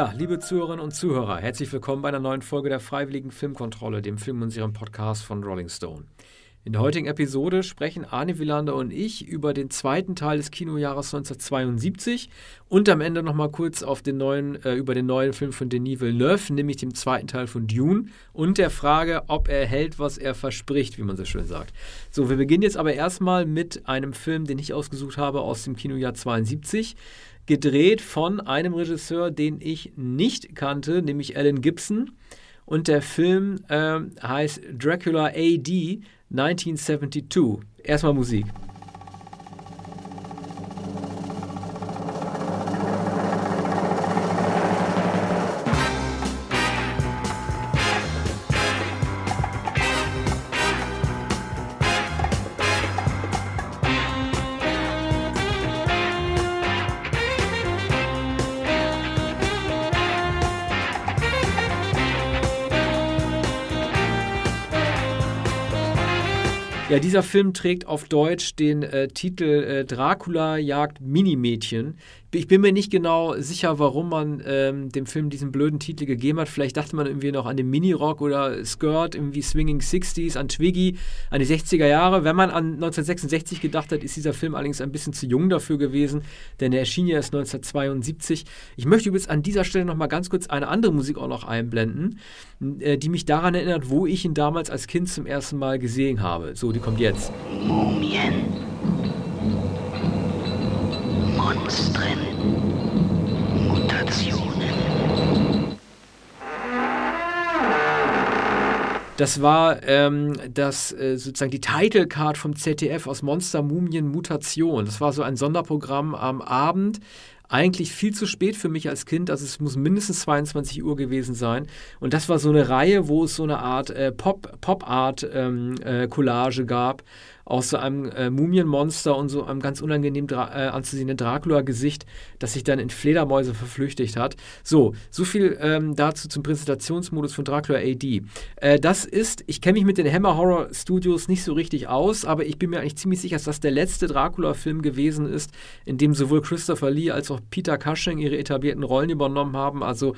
Ja, liebe Zuhörerinnen und Zuhörer, herzlich willkommen bei einer neuen Folge der Freiwilligen Filmkontrolle, dem Film- und Serien-Podcast von Rolling Stone. In der heutigen Episode sprechen Arne Wielander und ich über den zweiten Teil des Kinojahres 1972 und am Ende nochmal kurz auf den neuen, äh, über den neuen Film von Denis Villeneuve, nämlich dem zweiten Teil von Dune und der Frage, ob er hält, was er verspricht, wie man so schön sagt. So, wir beginnen jetzt aber erstmal mit einem Film, den ich ausgesucht habe aus dem Kinojahr 72 gedreht von einem Regisseur, den ich nicht kannte, nämlich Alan Gibson. Und der Film äh, heißt Dracula AD 1972. Erstmal Musik. Dieser Film trägt auf Deutsch den äh, Titel äh, Dracula jagt Minimädchen ich bin mir nicht genau sicher, warum man ähm, dem Film diesen blöden Titel gegeben hat. Vielleicht dachte man irgendwie noch an den Minirock oder Skirt, irgendwie Swinging 60s, an Twiggy, an die 60er Jahre. Wenn man an 1966 gedacht hat, ist dieser Film allerdings ein bisschen zu jung dafür gewesen, denn er erschien ja erst 1972. Ich möchte übrigens an dieser Stelle noch mal ganz kurz eine andere Musik auch noch einblenden, äh, die mich daran erinnert, wo ich ihn damals als Kind zum ersten Mal gesehen habe. So, die kommt jetzt. Mumien. Mutationen. Das war ähm, das äh, sozusagen die Title Card vom ZDF aus Monster Mumien Mutation. Das war so ein Sonderprogramm am Abend eigentlich viel zu spät für mich als Kind. Also es muss mindestens 22 Uhr gewesen sein. Und das war so eine Reihe, wo es so eine Art äh, Pop, Pop-Art-Collage ähm, äh, gab aus so einem äh, Mumienmonster und so einem ganz unangenehm Dra äh, anzusehenden Dracula-Gesicht, das sich dann in Fledermäuse verflüchtigt hat. So, so viel ähm, dazu zum Präsentationsmodus von Dracula AD. Äh, das ist, ich kenne mich mit den Hammer Horror Studios nicht so richtig aus, aber ich bin mir eigentlich ziemlich sicher, dass das der letzte Dracula-Film gewesen ist, in dem sowohl Christopher Lee als auch Peter Cushing ihre etablierten Rollen übernommen haben. Also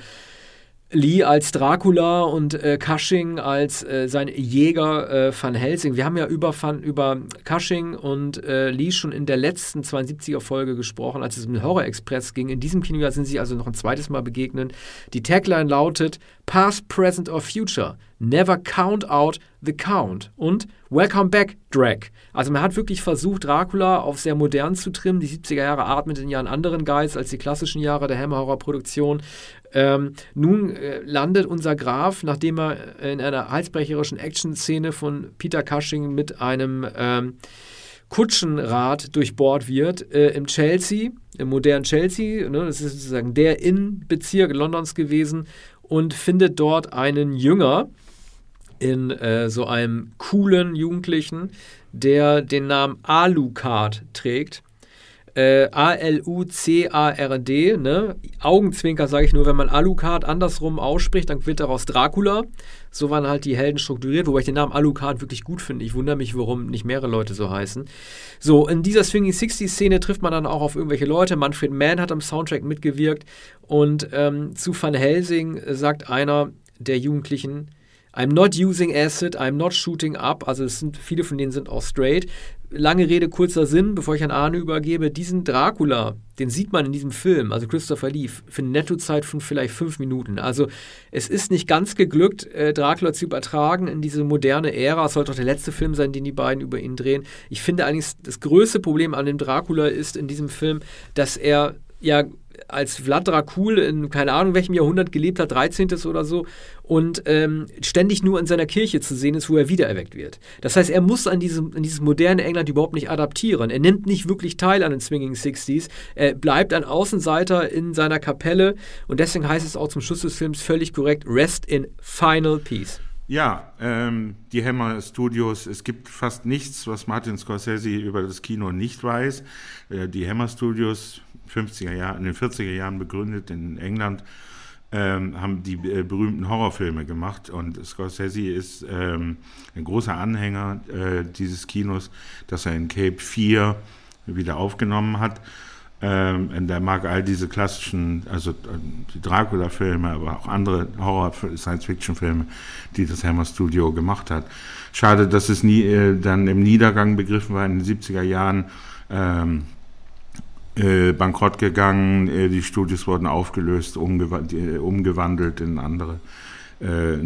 Lee als Dracula und äh, Cushing als äh, sein Jäger äh, Van Helsing. Wir haben ja über, Van, über Cushing und äh, Lee schon in der letzten 72er Folge gesprochen, als es um den Horror Express ging. In diesem Kinojahr sind sie also noch ein zweites Mal begegnet. Die Tagline lautet Past, Present or Future. Never count out the count. Und Welcome back, Drag. Also man hat wirklich versucht, Dracula auf sehr modern zu trimmen. Die 70er Jahre atmeten ja einen anderen Geist als die klassischen Jahre der Hammer-Horror-Produktion. Ähm, nun äh, landet unser Graf, nachdem er in einer halsbrecherischen Action-Szene von Peter Cushing mit einem ähm, Kutschenrad durchbohrt wird, äh, im Chelsea, im modernen Chelsea. Ne, das ist sozusagen der Innenbezirk Londons gewesen und findet dort einen Jünger in äh, so einem coolen Jugendlichen, der den Namen Alucard trägt äh, A-L-U-C-A-R-D, ne? Augenzwinker sage ich nur, wenn man Alucard andersrum ausspricht, dann wird daraus Dracula. So waren halt die Helden strukturiert, wobei ich den Namen Alucard wirklich gut finde. Ich wundere mich, warum nicht mehrere Leute so heißen. So, in dieser Swinging 60s-Szene trifft man dann auch auf irgendwelche Leute. Manfred Mann hat am Soundtrack mitgewirkt und ähm, zu Van Helsing sagt einer der Jugendlichen, I'm not using acid, I'm not shooting up. Also es sind viele von denen sind auch straight lange Rede, kurzer Sinn, bevor ich an Arne übergebe, diesen Dracula, den sieht man in diesem Film, also Christopher Lee, für eine Nettozeit von vielleicht fünf Minuten. Also es ist nicht ganz geglückt, äh, Dracula zu übertragen in diese moderne Ära. Es sollte auch der letzte Film sein, den die beiden über ihn drehen. Ich finde eigentlich, das größte Problem an dem Dracula ist in diesem Film, dass er ja als Vlad Dracul in keine Ahnung welchem Jahrhundert gelebt hat, 13. oder so, und ähm, ständig nur in seiner Kirche zu sehen ist, wo er wiedererweckt wird. Das heißt, er muss an, diesem, an dieses moderne England überhaupt nicht adaptieren. Er nimmt nicht wirklich teil an den Swinging Sixties. Er bleibt ein Außenseiter in seiner Kapelle und deswegen heißt es auch zum Schluss des Films völlig korrekt: Rest in Final Peace. Ja, ähm, die Hammer Studios, es gibt fast nichts, was Martin Scorsese über das Kino nicht weiß. Äh, die Hammer Studios 50er Jahren, in den 40er Jahren begründet in England, ähm, haben die äh, berühmten Horrorfilme gemacht und Scorsese ist ähm, ein großer Anhänger äh, dieses Kinos, das er in Cape 4 wieder aufgenommen hat. Ähm, der mag all diese klassischen, also äh, die Dracula-Filme, aber auch andere Horror-Science-Fiction-Filme, die das Hammer Studio gemacht hat. Schade, dass es nie äh, dann im Niedergang begriffen war in den 70er Jahren. Ähm, äh, bankrott gegangen, äh, die Studios wurden aufgelöst, umgew äh, umgewandelt in andere. Äh,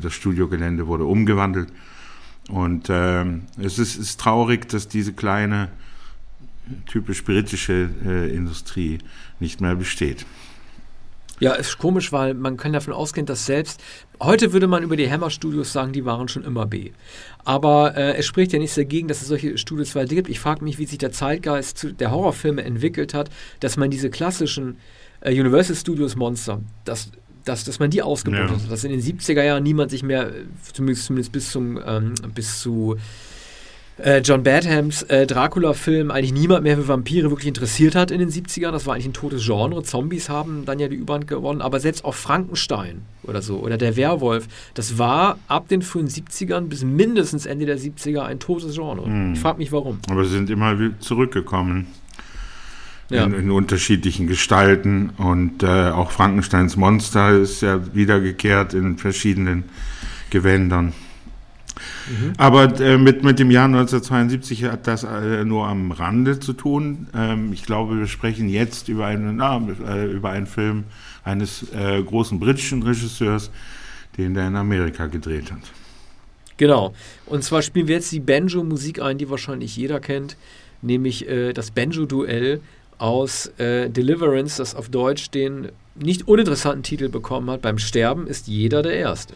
das Studiogelände wurde umgewandelt. Und ähm, es ist, ist, traurig, dass diese kleine, typisch britische Industrie nicht mehr besteht. Ja, ist komisch, weil man kann davon ausgehen, dass selbst heute würde man über die Hammer Studios sagen, die waren schon immer B. Aber äh, es spricht ja nichts dagegen, dass es solche Studios weiter gibt. Ich frage mich, wie sich der Zeitgeist zu, der Horrorfilme entwickelt hat, dass man diese klassischen äh, Universal Studios Monster, das dass, dass man die ausgebeutet ja. hat, dass in den 70er Jahren niemand sich mehr, zumindest, zumindest bis, zum, ähm, bis zu äh, John Badhams äh, Dracula-Film eigentlich niemand mehr für Vampire wirklich interessiert hat in den 70ern. Das war eigentlich ein totes Genre. Zombies haben dann ja die Überhand gewonnen. Aber selbst auch Frankenstein oder so oder der Werwolf, das war ab den frühen 70ern bis mindestens Ende der 70er ein totes Genre. Hm. Ich frage mich warum. Aber sie sind immer zurückgekommen. Ja. In, in, unterschiedlichen Gestalten und äh, auch Frankensteins Monster ist ja wiedergekehrt in verschiedenen Gewändern. Mhm. Aber äh, mit, mit dem Jahr 1972 hat das äh, nur am Rande zu tun. Ähm, ich glaube, wir sprechen jetzt über einen, na, äh, über einen Film eines äh, großen britischen Regisseurs, den der in Amerika gedreht hat. Genau. Und zwar spielen wir jetzt die Banjo-Musik ein, die wahrscheinlich jeder kennt, nämlich äh, das Banjo-Duell aus äh, Deliverance, das auf Deutsch den nicht uninteressanten Titel bekommen hat. Beim Sterben ist jeder der Erste.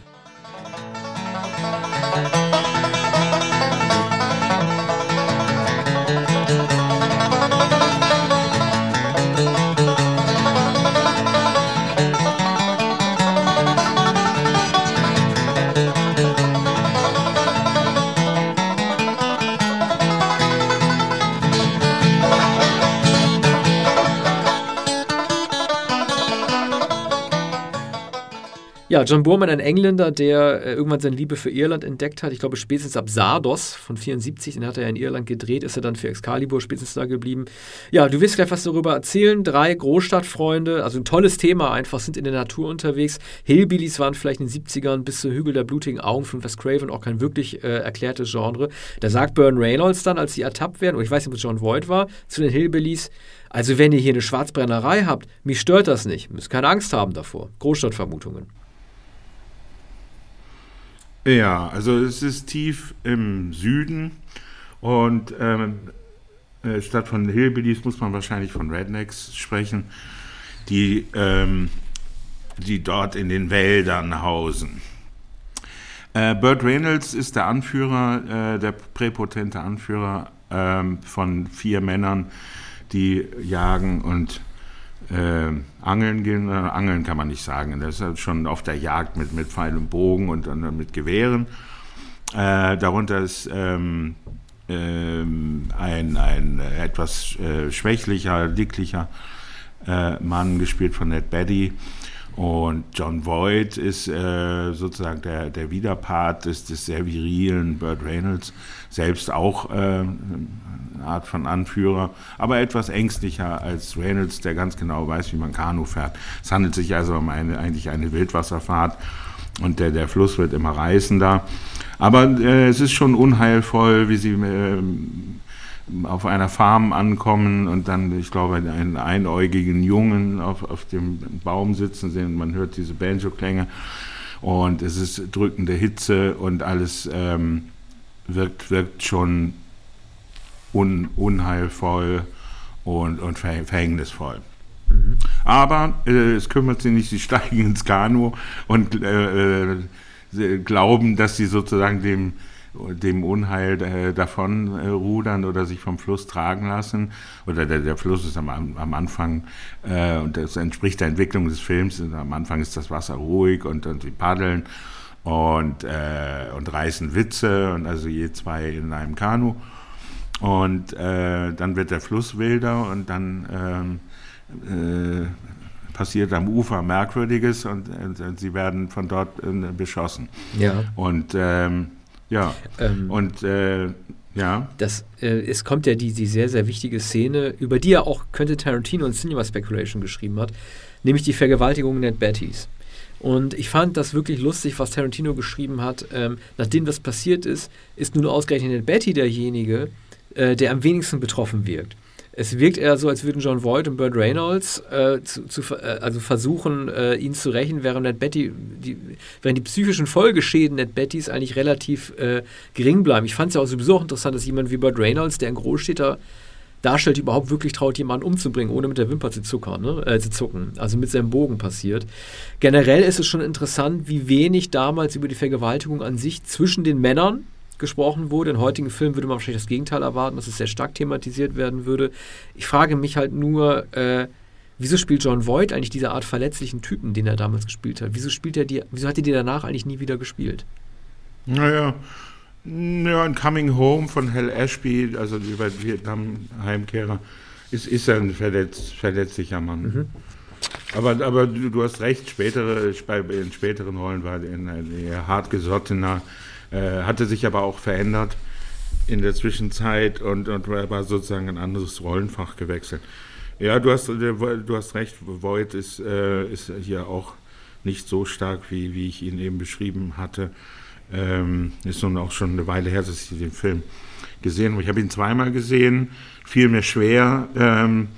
Ja, John Boorman, ein Engländer, der äh, irgendwann seine Liebe für Irland entdeckt hat. Ich glaube, spätestens ab Sardos von 74, den hat er ja in Irland gedreht, ist er dann für Excalibur spätestens da geblieben. Ja, du wirst gleich was darüber erzählen. Drei Großstadtfreunde, also ein tolles Thema einfach, sind in der Natur unterwegs. Hillbillies waren vielleicht in den 70ern bis zu Hügel der blutigen Augen von Wes Craven auch kein wirklich äh, erklärtes Genre. Da sagt Bern Reynolds dann, als sie ertappt werden, und ich weiß nicht, ob es John Voight war, zu den Hillbillies, also wenn ihr hier eine Schwarzbrennerei habt, mich stört das nicht. Müsst keine Angst haben davor. Großstadtvermutungen. Ja, also es ist tief im Süden und ähm, äh, statt von Hillbillies muss man wahrscheinlich von Rednecks sprechen, die, ähm, die dort in den Wäldern hausen. Äh, Burt Reynolds ist der Anführer, äh, der präpotente Anführer ähm, von vier Männern, die jagen und äh, Angeln gehen. Äh, Angeln kann man nicht sagen. Das ist halt schon auf der Jagd mit, mit Pfeil und Bogen und dann mit Gewehren. Äh, darunter ist ähm, ähm, ein, ein etwas äh, schwächlicher, dicklicher äh, Mann, gespielt von Ned Betty. Und John Voight ist äh, sozusagen der, der Widerpart des, des sehr virilen Burt Reynolds, selbst auch äh, eine Art von Anführer, aber etwas ängstlicher als Reynolds, der ganz genau weiß, wie man Kanu fährt. Es handelt sich also um eine, eigentlich eine Wildwasserfahrt und der, der Fluss wird immer reißender. Aber äh, es ist schon unheilvoll, wie sie äh, auf einer Farm ankommen und dann, ich glaube, einen einäugigen Jungen auf, auf dem Baum sitzen sehen. Man hört diese Banjo-Klänge und es ist drückende Hitze und alles ähm, wirkt, wirkt schon un, unheilvoll und, und verhängnisvoll. Mhm. Aber äh, es kümmert sie nicht, sie steigen ins Kanu und äh, äh glauben, dass sie sozusagen dem, dem Unheil äh, davon äh, rudern oder sich vom Fluss tragen lassen. Oder der, der Fluss ist am, am Anfang, äh, und das entspricht der Entwicklung des Films, am Anfang ist das Wasser ruhig und, und sie paddeln und, äh, und reißen Witze und also je zwei in einem Kanu. Und äh, dann wird der Fluss wilder und dann ähm, äh, passiert am Ufer Merkwürdiges und, und, sie werden von dort beschossen. Ja. Und ähm, ja, ähm. und äh, Ja. Das, äh, es kommt ja die, die sehr, sehr wichtige Szene, über die er auch Quentin Tarantino in Cinema Speculation geschrieben hat, nämlich die Vergewaltigung Ned Bettys. Und ich fand das wirklich lustig, was Tarantino geschrieben hat. Ähm, nachdem das passiert ist, ist nun ausgerechnet Ned Betty derjenige, äh, der am wenigsten betroffen wirkt. Es wirkt eher so, als würden John Voight und Burt Reynolds äh, zu, zu, äh, also versuchen, äh, ihn zu rächen, während Ned Betty, die, während die psychischen Folgeschäden Ned Bettys eigentlich relativ äh, gering bleiben. Ich fand es ja auch sowieso auch interessant, dass jemand wie Burt Reynolds, der ein Großstädter darstellt, überhaupt wirklich traut, jemanden umzubringen, ohne mit der Wimper zu, zuckern, ne? äh, zu zucken. Also mit seinem Bogen passiert. Generell ist es schon interessant, wie wenig damals über die Vergewaltigung an sich zwischen den Männern gesprochen wurde. In heutigen Filmen würde man wahrscheinlich das Gegenteil erwarten, dass es sehr stark thematisiert werden würde. Ich frage mich halt nur, äh, wieso spielt John Voight eigentlich diese Art verletzlichen Typen, den er damals gespielt hat? Wieso spielt er die, wieso hat er die danach eigentlich nie wieder gespielt? Naja, ja, ein Coming Home von Hal Ashby, also über Vietnam-Heimkehrer, ist, ist ein verletz, verletzlicher Mann. Mhm. Aber, aber du, du, hast recht, spätere, in späteren Rollen war er ein eher hartgesottener, äh, hatte sich aber auch verändert in der Zwischenzeit und, und war sozusagen ein anderes Rollenfach gewechselt. Ja, du hast, du hast recht, Void ist, äh, ist hier auch nicht so stark, wie, wie ich ihn eben beschrieben hatte. Ähm, ist nun auch schon eine Weile her, dass ich den Film gesehen habe. Ich habe ihn zweimal gesehen, fiel mir schwer, ähm,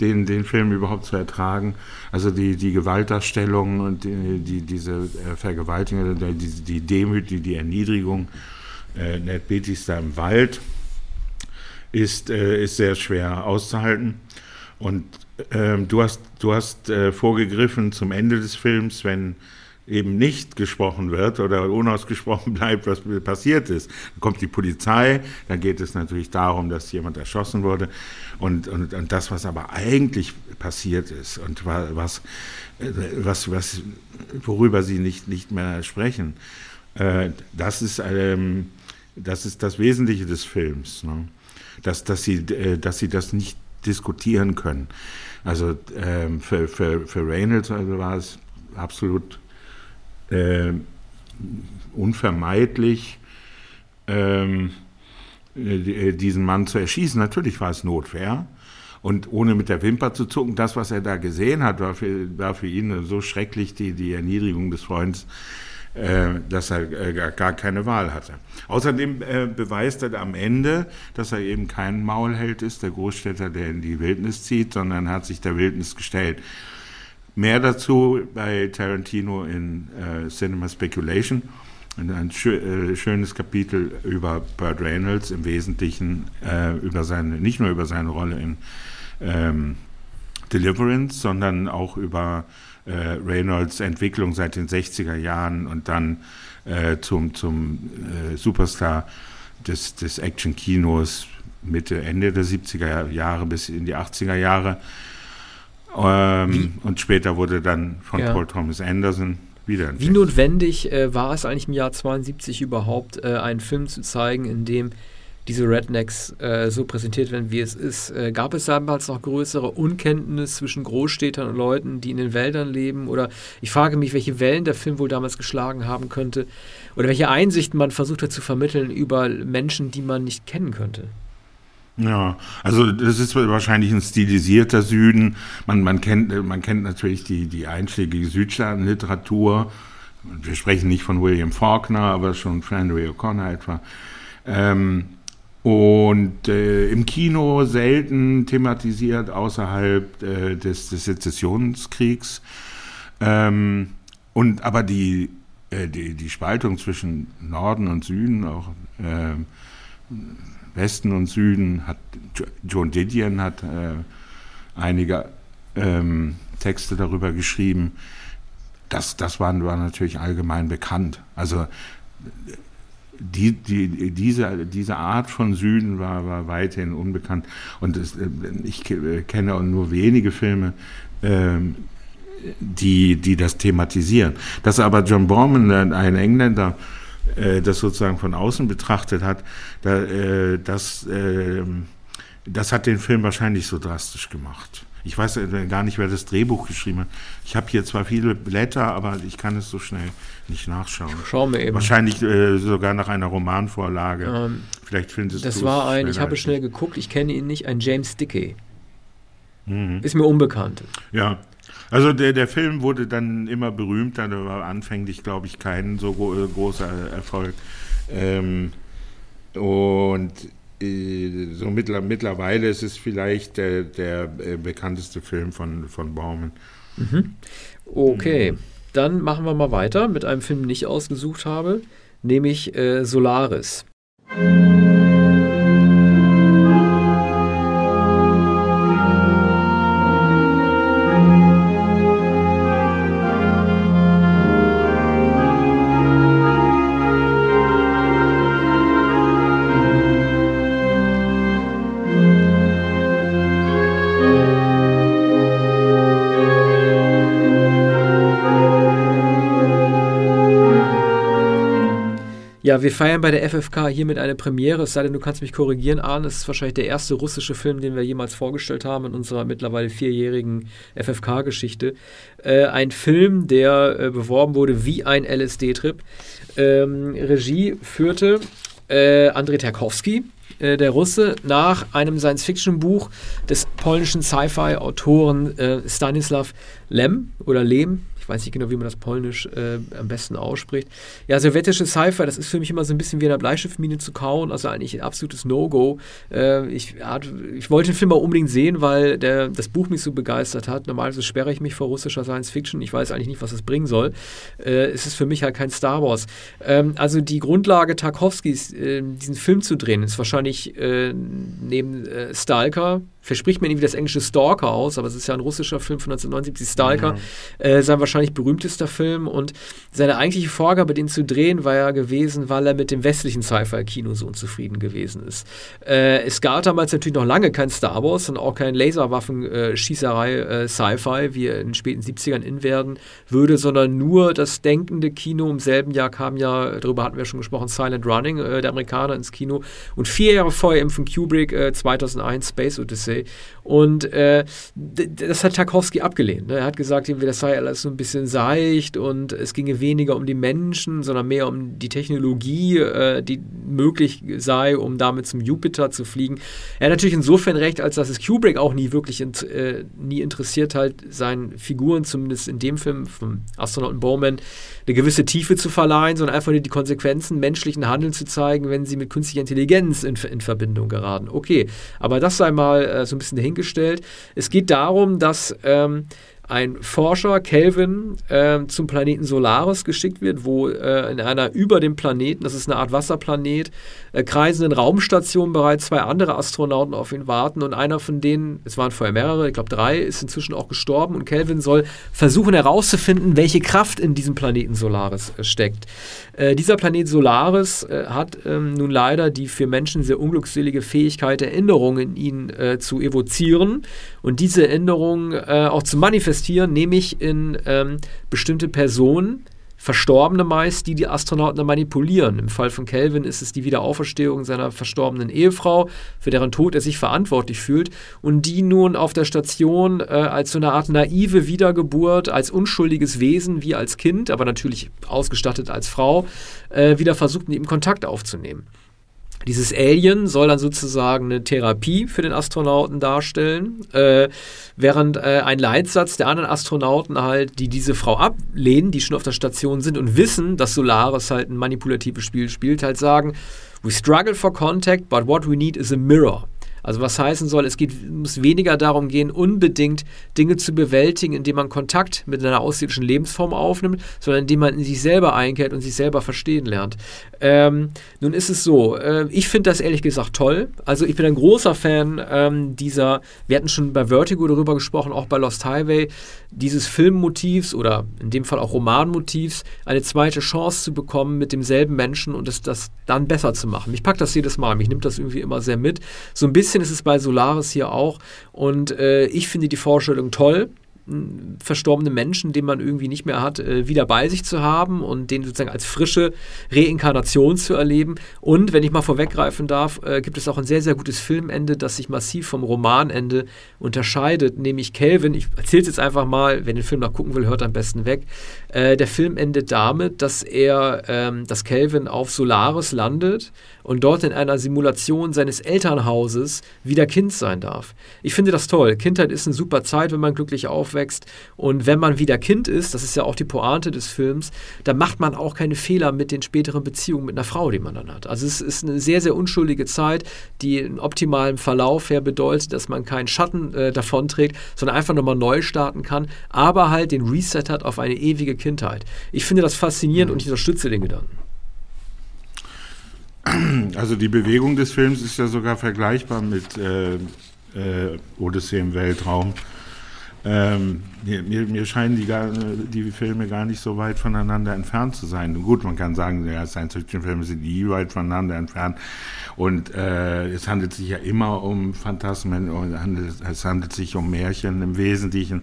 den, den Film überhaupt zu ertragen. Also die, die Gewaltdarstellung und die, die diese äh, Vergewaltigung, die, die Demüt, die, die Erniedrigung äh, Ned Beatties da im Wald ist, äh, ist sehr schwer auszuhalten. Und ähm, du hast, du hast äh, vorgegriffen zum Ende des Films, wenn eben nicht gesprochen wird oder unausgesprochen bleibt, was passiert ist. Dann kommt die Polizei, dann geht es natürlich darum, dass jemand erschossen wurde und, und, und das, was aber eigentlich passiert ist und was, was, was worüber sie nicht, nicht mehr sprechen, äh, das, ist, ähm, das ist das Wesentliche des Films, ne? dass, dass, sie, äh, dass sie das nicht diskutieren können. Also ähm, für, für, für Reynolds also war es absolut äh, unvermeidlich, ähm, äh, diesen Mann zu erschießen. Natürlich war es Notwehr. Und ohne mit der Wimper zu zucken, das, was er da gesehen hat, war für, war für ihn so schrecklich, die, die Erniedrigung des Freundes, äh, dass er äh, gar keine Wahl hatte. Außerdem äh, beweist er am Ende, dass er eben kein Maulheld ist, der Großstädter, der in die Wildnis zieht, sondern hat sich der Wildnis gestellt. Mehr dazu bei Tarantino in äh, Cinema Speculation. Ein schö äh, schönes Kapitel über Burt Reynolds, im Wesentlichen äh, über seine, nicht nur über seine Rolle in ähm, Deliverance, sondern auch über äh, Reynolds Entwicklung seit den 60er Jahren und dann äh, zum, zum äh, Superstar des, des Action-Kinos Mitte, Ende der 70er Jahre bis in die 80er Jahre. Ähm, und später wurde dann von ja. Paul Thomas Anderson wieder Wie notwendig äh, war es eigentlich im Jahr 72 überhaupt, äh, einen Film zu zeigen, in dem diese Rednecks äh, so präsentiert werden, wie es ist? Äh, gab es damals noch größere Unkenntnis zwischen Großstädtern und Leuten, die in den Wäldern leben? Oder ich frage mich, welche Wellen der Film wohl damals geschlagen haben könnte? Oder welche Einsichten man versucht hat zu vermitteln über Menschen, die man nicht kennen könnte? Ja, also das ist wahrscheinlich ein stilisierter Süden. Man, man, kennt, man kennt natürlich die, die einschlägige Südstaatenliteratur. Wir sprechen nicht von William Faulkner, aber schon Flannery O'Connor etwa. Ähm, und äh, im Kino selten thematisiert außerhalb äh, des, des Sezessionskriegs. Ähm, und aber die, äh, die, die Spaltung zwischen Norden und Süden, auch äh, Westen und Süden, hat John Didion hat äh, einige ähm, Texte darüber geschrieben. Das, das war, war natürlich allgemein bekannt. Also die, die, diese, diese Art von Süden war, war weiterhin unbekannt. Und es, äh, ich kenne auch nur wenige Filme, ähm, die, die das thematisieren. Dass aber John Borman, ein Engländer, äh, das sozusagen von außen betrachtet hat, da, äh, das, äh, das hat den Film wahrscheinlich so drastisch gemacht. Ich weiß gar nicht, wer das Drehbuch geschrieben hat. Ich habe hier zwar viele Blätter, aber ich kann es so schnell nicht nachschauen. Schauen wir eben. Wahrscheinlich äh, sogar nach einer Romanvorlage. Ähm, Vielleicht findest du Das war ein, ich habe schnell geguckt, ich kenne ihn nicht, ein James Dickey. Mhm. Ist mir unbekannt. Ja, also der, der Film wurde dann immer berühmter, der war anfänglich, glaube ich, kein so gro großer Erfolg. Ähm, und äh, so mittler, mittlerweile ist es vielleicht der, der äh, bekannteste Film von, von Baumann. Mhm. Okay, mhm. dann machen wir mal weiter mit einem Film, den ich ausgesucht habe, nämlich äh, Solaris. Ja, wir feiern bei der FFK hiermit eine Premiere, es sei denn, du kannst mich korrigieren, Arne. Es ist wahrscheinlich der erste russische Film, den wir jemals vorgestellt haben in unserer mittlerweile vierjährigen FFK-Geschichte. Äh, ein Film, der äh, beworben wurde wie ein LSD-Trip. Ähm, Regie führte äh, Andrei Tarkowski, äh, der Russe, nach einem Science-Fiction-Buch des polnischen Sci-Fi-Autoren äh, Stanislav Lem oder Lem, ich weiß nicht genau, wie man das polnisch äh, am besten ausspricht. Ja, sowjetische Sci-Fi, das ist für mich immer so ein bisschen wie in der Bleistiftmine zu kauen, also eigentlich ein absolutes No-Go. Äh, ich, ich wollte den Film mal unbedingt sehen, weil der, das Buch mich so begeistert hat. Normalerweise sperre ich mich vor russischer Science-Fiction. Ich weiß eigentlich nicht, was es bringen soll. Äh, es ist für mich halt kein Star Wars. Ähm, also die Grundlage Tarkovskis, äh, diesen Film zu drehen, ist wahrscheinlich äh, neben äh, Stalker, verspricht mir irgendwie das englische Stalker aus, aber es ist ja ein russischer Film von 1979, Stalker, ja. äh, sein wahrscheinlich berühmtester Film und seine eigentliche Vorgabe, den zu drehen, war ja gewesen, weil er mit dem westlichen Sci-Fi-Kino so unzufrieden gewesen ist. Äh, es gab damals natürlich noch lange kein Star Wars und auch kein Laserwaffen-Schießerei äh, wie er in den späten 70ern in werden würde, sondern nur das denkende Kino. Im selben Jahr kam ja, darüber hatten wir schon gesprochen, Silent Running, äh, der Amerikaner ins Kino und vier Jahre vorher eben von Kubrick 2001 äh, Space Odyssey Odyssey. Und äh, das hat Tarkovsky abgelehnt. Ne? Er hat gesagt, das sei alles so ein bisschen seicht und es ginge weniger um die Menschen, sondern mehr um die Technologie, äh, die möglich sei, um damit zum Jupiter zu fliegen. Er hat natürlich insofern recht, als dass es Kubrick auch nie wirklich in, äh, nie interessiert hat, seinen Figuren, zumindest in dem Film vom Astronauten Bowman, eine gewisse Tiefe zu verleihen, sondern einfach nur die Konsequenzen menschlichen Handelns zu zeigen, wenn sie mit künstlicher Intelligenz in, in Verbindung geraten. Okay, aber das sei mal äh, so ein bisschen dahingestellt. Es geht darum, dass ähm, ein Forscher, Kelvin, äh, zum Planeten Solaris geschickt wird, wo äh, in einer über dem Planeten, das ist eine Art Wasserplanet, äh, kreisenden Raumstation bereits zwei andere Astronauten auf ihn warten und einer von denen, es waren vorher mehrere, ich glaube drei, ist inzwischen auch gestorben und Kelvin soll versuchen herauszufinden, welche Kraft in diesem Planeten Solaris äh, steckt. Äh, dieser Planet Solaris äh, hat ähm, nun leider die für Menschen sehr unglückselige Fähigkeit, Erinnerungen in ihn zu evozieren und diese Änderungen äh, auch zu manifestieren, nämlich in ähm, bestimmte Personen, Verstorbene meist, die die Astronauten manipulieren. Im Fall von Kelvin ist es die Wiederauferstehung seiner verstorbenen Ehefrau, für deren Tod er sich verantwortlich fühlt und die nun auf der Station äh, als so eine Art naive Wiedergeburt, als unschuldiges Wesen wie als Kind, aber natürlich ausgestattet als Frau, äh, wieder versucht, mit ihm Kontakt aufzunehmen. Dieses Alien soll dann sozusagen eine Therapie für den Astronauten darstellen, äh, während äh, ein Leitsatz der anderen Astronauten halt, die diese Frau ablehnen, die schon auf der Station sind und wissen, dass Solaris halt ein manipulatives Spiel spielt, halt sagen, we struggle for contact, but what we need is a mirror. Also was heißen soll, es geht, muss weniger darum gehen, unbedingt Dinge zu bewältigen, indem man Kontakt mit einer außerirdischen Lebensform aufnimmt, sondern indem man in sich selber einkehrt und sich selber verstehen lernt. Ähm, nun ist es so, äh, ich finde das ehrlich gesagt toll. Also ich bin ein großer Fan ähm, dieser, wir hatten schon bei Vertigo darüber gesprochen, auch bei Lost Highway, dieses Filmmotivs oder in dem Fall auch Romanmotivs, eine zweite Chance zu bekommen mit demselben Menschen und es das dann besser zu machen. Mich packt das jedes Mal, mich nimmt das irgendwie immer sehr mit. So ein bisschen ist es bei Solaris hier auch. Und äh, ich finde die Vorstellung toll verstorbenen Menschen, den man irgendwie nicht mehr hat, äh, wieder bei sich zu haben und den sozusagen als frische Reinkarnation zu erleben. Und wenn ich mal vorweggreifen darf, äh, gibt es auch ein sehr, sehr gutes Filmende, das sich massiv vom Romanende unterscheidet, nämlich Kelvin. Ich erzähle es jetzt einfach mal, wer den Film noch gucken will, hört am besten weg. Äh, der Film endet damit, dass er, ähm, dass Kelvin auf Solaris landet und dort in einer Simulation seines Elternhauses wieder Kind sein darf. Ich finde das toll. Kindheit ist eine super Zeit, wenn man glücklich aufwächst. Und wenn man wieder Kind ist, das ist ja auch die Pointe des Films, dann macht man auch keine Fehler mit den späteren Beziehungen mit einer Frau, die man dann hat. Also es ist eine sehr, sehr unschuldige Zeit, die einen optimalen Verlauf her bedeutet, dass man keinen Schatten äh, davonträgt, sondern einfach nochmal neu starten kann, aber halt den Reset hat auf eine ewige Kindheit. Ich finde das faszinierend mhm. und ich unterstütze den Gedanken. Also die Bewegung des Films ist ja sogar vergleichbar mit äh, äh, Odyssee im Weltraum. Ähm, mir, mir, scheinen die, gar, die, Filme gar nicht so weit voneinander entfernt zu sein. Und gut, man kann sagen, ja, Science-Fiction-Filme sind nie weit voneinander entfernt. Und äh, es handelt sich ja immer um Phantasmen, es handelt sich um Märchen im Wesentlichen.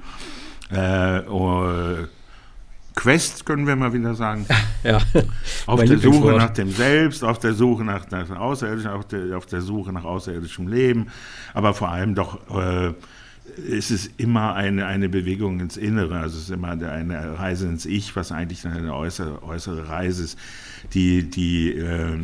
Äh, Quest, können wir mal wieder sagen. ja. Auf der Suche nach dem Selbst, auf der Suche nach, nach Außerirdischen, auf der, auf der Suche nach außerirdischem Leben, aber vor allem doch äh, ist es immer eine, eine Bewegung ins Innere, also es ist immer eine Reise ins Ich, was eigentlich eine äußere, äußere Reise ist, die, die äh,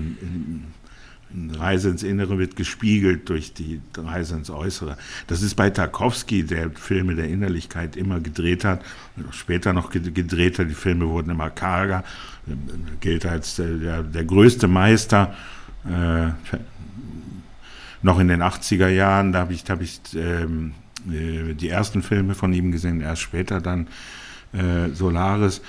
Reise ins Innere wird gespiegelt durch die Reise ins Äußere. Das ist bei Tarkovsky, der Filme der Innerlichkeit immer gedreht hat, später noch gedreht hat. Die Filme wurden immer karger, gilt als der, der, größte Meister. Äh, noch in den 80er Jahren, da habe ich, hab ich ähm, äh, die ersten Filme von ihm gesehen, erst später dann äh, Solaris.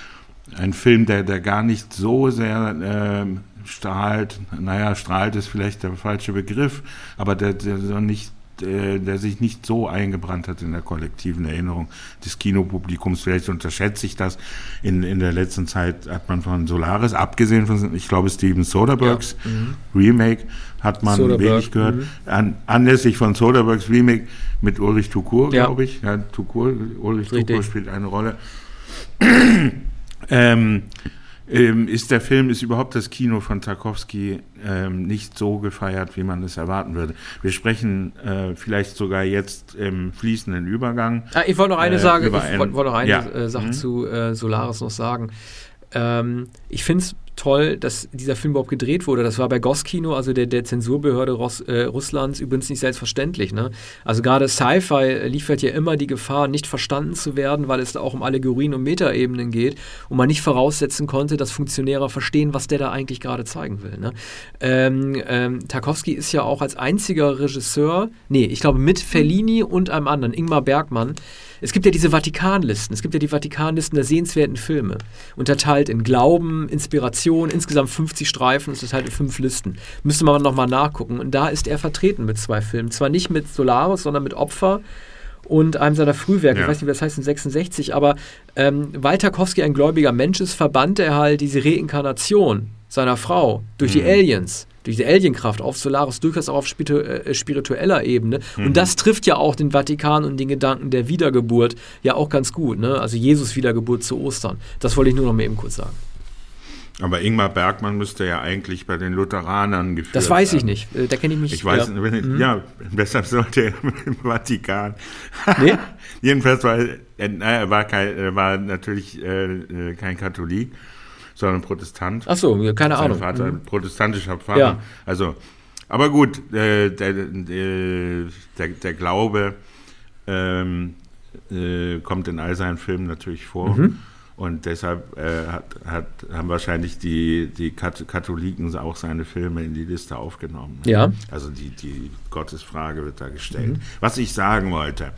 Ein Film, der, der gar nicht so sehr äh, strahlt, naja, strahlt ist vielleicht der falsche Begriff, aber der, der so nicht der sich nicht so eingebrannt hat in der kollektiven Erinnerung des Kinopublikums. Vielleicht unterschätze ich das. In, in der letzten Zeit hat man von Solaris, abgesehen von, ich glaube, Steven Soderberghs ja. mhm. Remake, hat man Soderbergh, wenig gehört. Mhm. An, anlässlich von Soderberghs Remake mit Ulrich Tukur, ja. glaube ich. Ja, Tukur, Ulrich Richtig. Tukur spielt eine Rolle. ähm, ähm, ist der Film, ist überhaupt das Kino von Tarkovsky ähm, nicht so gefeiert, wie man es erwarten würde. Wir sprechen äh, vielleicht sogar jetzt im fließenden Übergang. Ah, ich wollte noch eine, äh, sagen, ich wollte wollt noch eine ja. Sache mhm. zu äh, Solaris noch sagen. Ähm, ich finde es toll, dass dieser Film überhaupt gedreht wurde. Das war bei Goskino, also der, der Zensurbehörde Russ, äh, Russlands, übrigens nicht selbstverständlich. Ne? Also gerade Sci-Fi liefert ja immer die Gefahr, nicht verstanden zu werden, weil es da auch um Allegorien und Metaebenen geht und man nicht voraussetzen konnte, dass Funktionäre verstehen, was der da eigentlich gerade zeigen will. Ne? Ähm, ähm, Tarkovsky ist ja auch als einziger Regisseur, nee, ich glaube mit Fellini und einem anderen, Ingmar Bergmann, es gibt ja diese Vatikanlisten, es gibt ja die Vatikanlisten der sehenswerten Filme, unterteilt in Glauben, Inspiration, insgesamt 50 Streifen, es ist halt in fünf Listen. Müsste man nochmal nachgucken. Und da ist er vertreten mit zwei Filmen. Zwar nicht mit Solaris, sondern mit Opfer und einem seiner Frühwerke, ja. ich weiß nicht, was heißt in 66, aber ähm, weil Tarkovsky ein gläubiger Mensch ist, verbannte er halt diese Reinkarnation seiner Frau durch mhm. die Aliens durch die Alienkraft auf Solaris durchaus auch auf äh, spiritueller Ebene. Mhm. Und das trifft ja auch den Vatikan und den Gedanken der Wiedergeburt ja auch ganz gut. Ne? Also Jesus Wiedergeburt zu Ostern. Das wollte ich nur noch mal eben kurz sagen. Aber Ingmar Bergmann müsste ja eigentlich bei den Lutheranern geführt Das weiß ich nicht. Äh, da kenne ich mich. Ich weiß, ja, wenn, mhm. ja weshalb sollte er im Vatikan? Nee? Jedenfalls war er, er war, kein, war natürlich äh, äh kein Katholik sondern Protestant. Ach so, keine Sein Ahnung. Vater, mhm. protestantischer Pfarrer. Ja. Also, aber gut, äh, der, der, der, Glaube ähm, äh, kommt in all seinen Filmen natürlich vor. Mhm. Und deshalb äh, hat, hat, haben wahrscheinlich die, die Katholiken auch seine Filme in die Liste aufgenommen. Ja. Also die, die Gottesfrage wird da gestellt. Mhm. Was ich sagen wollte,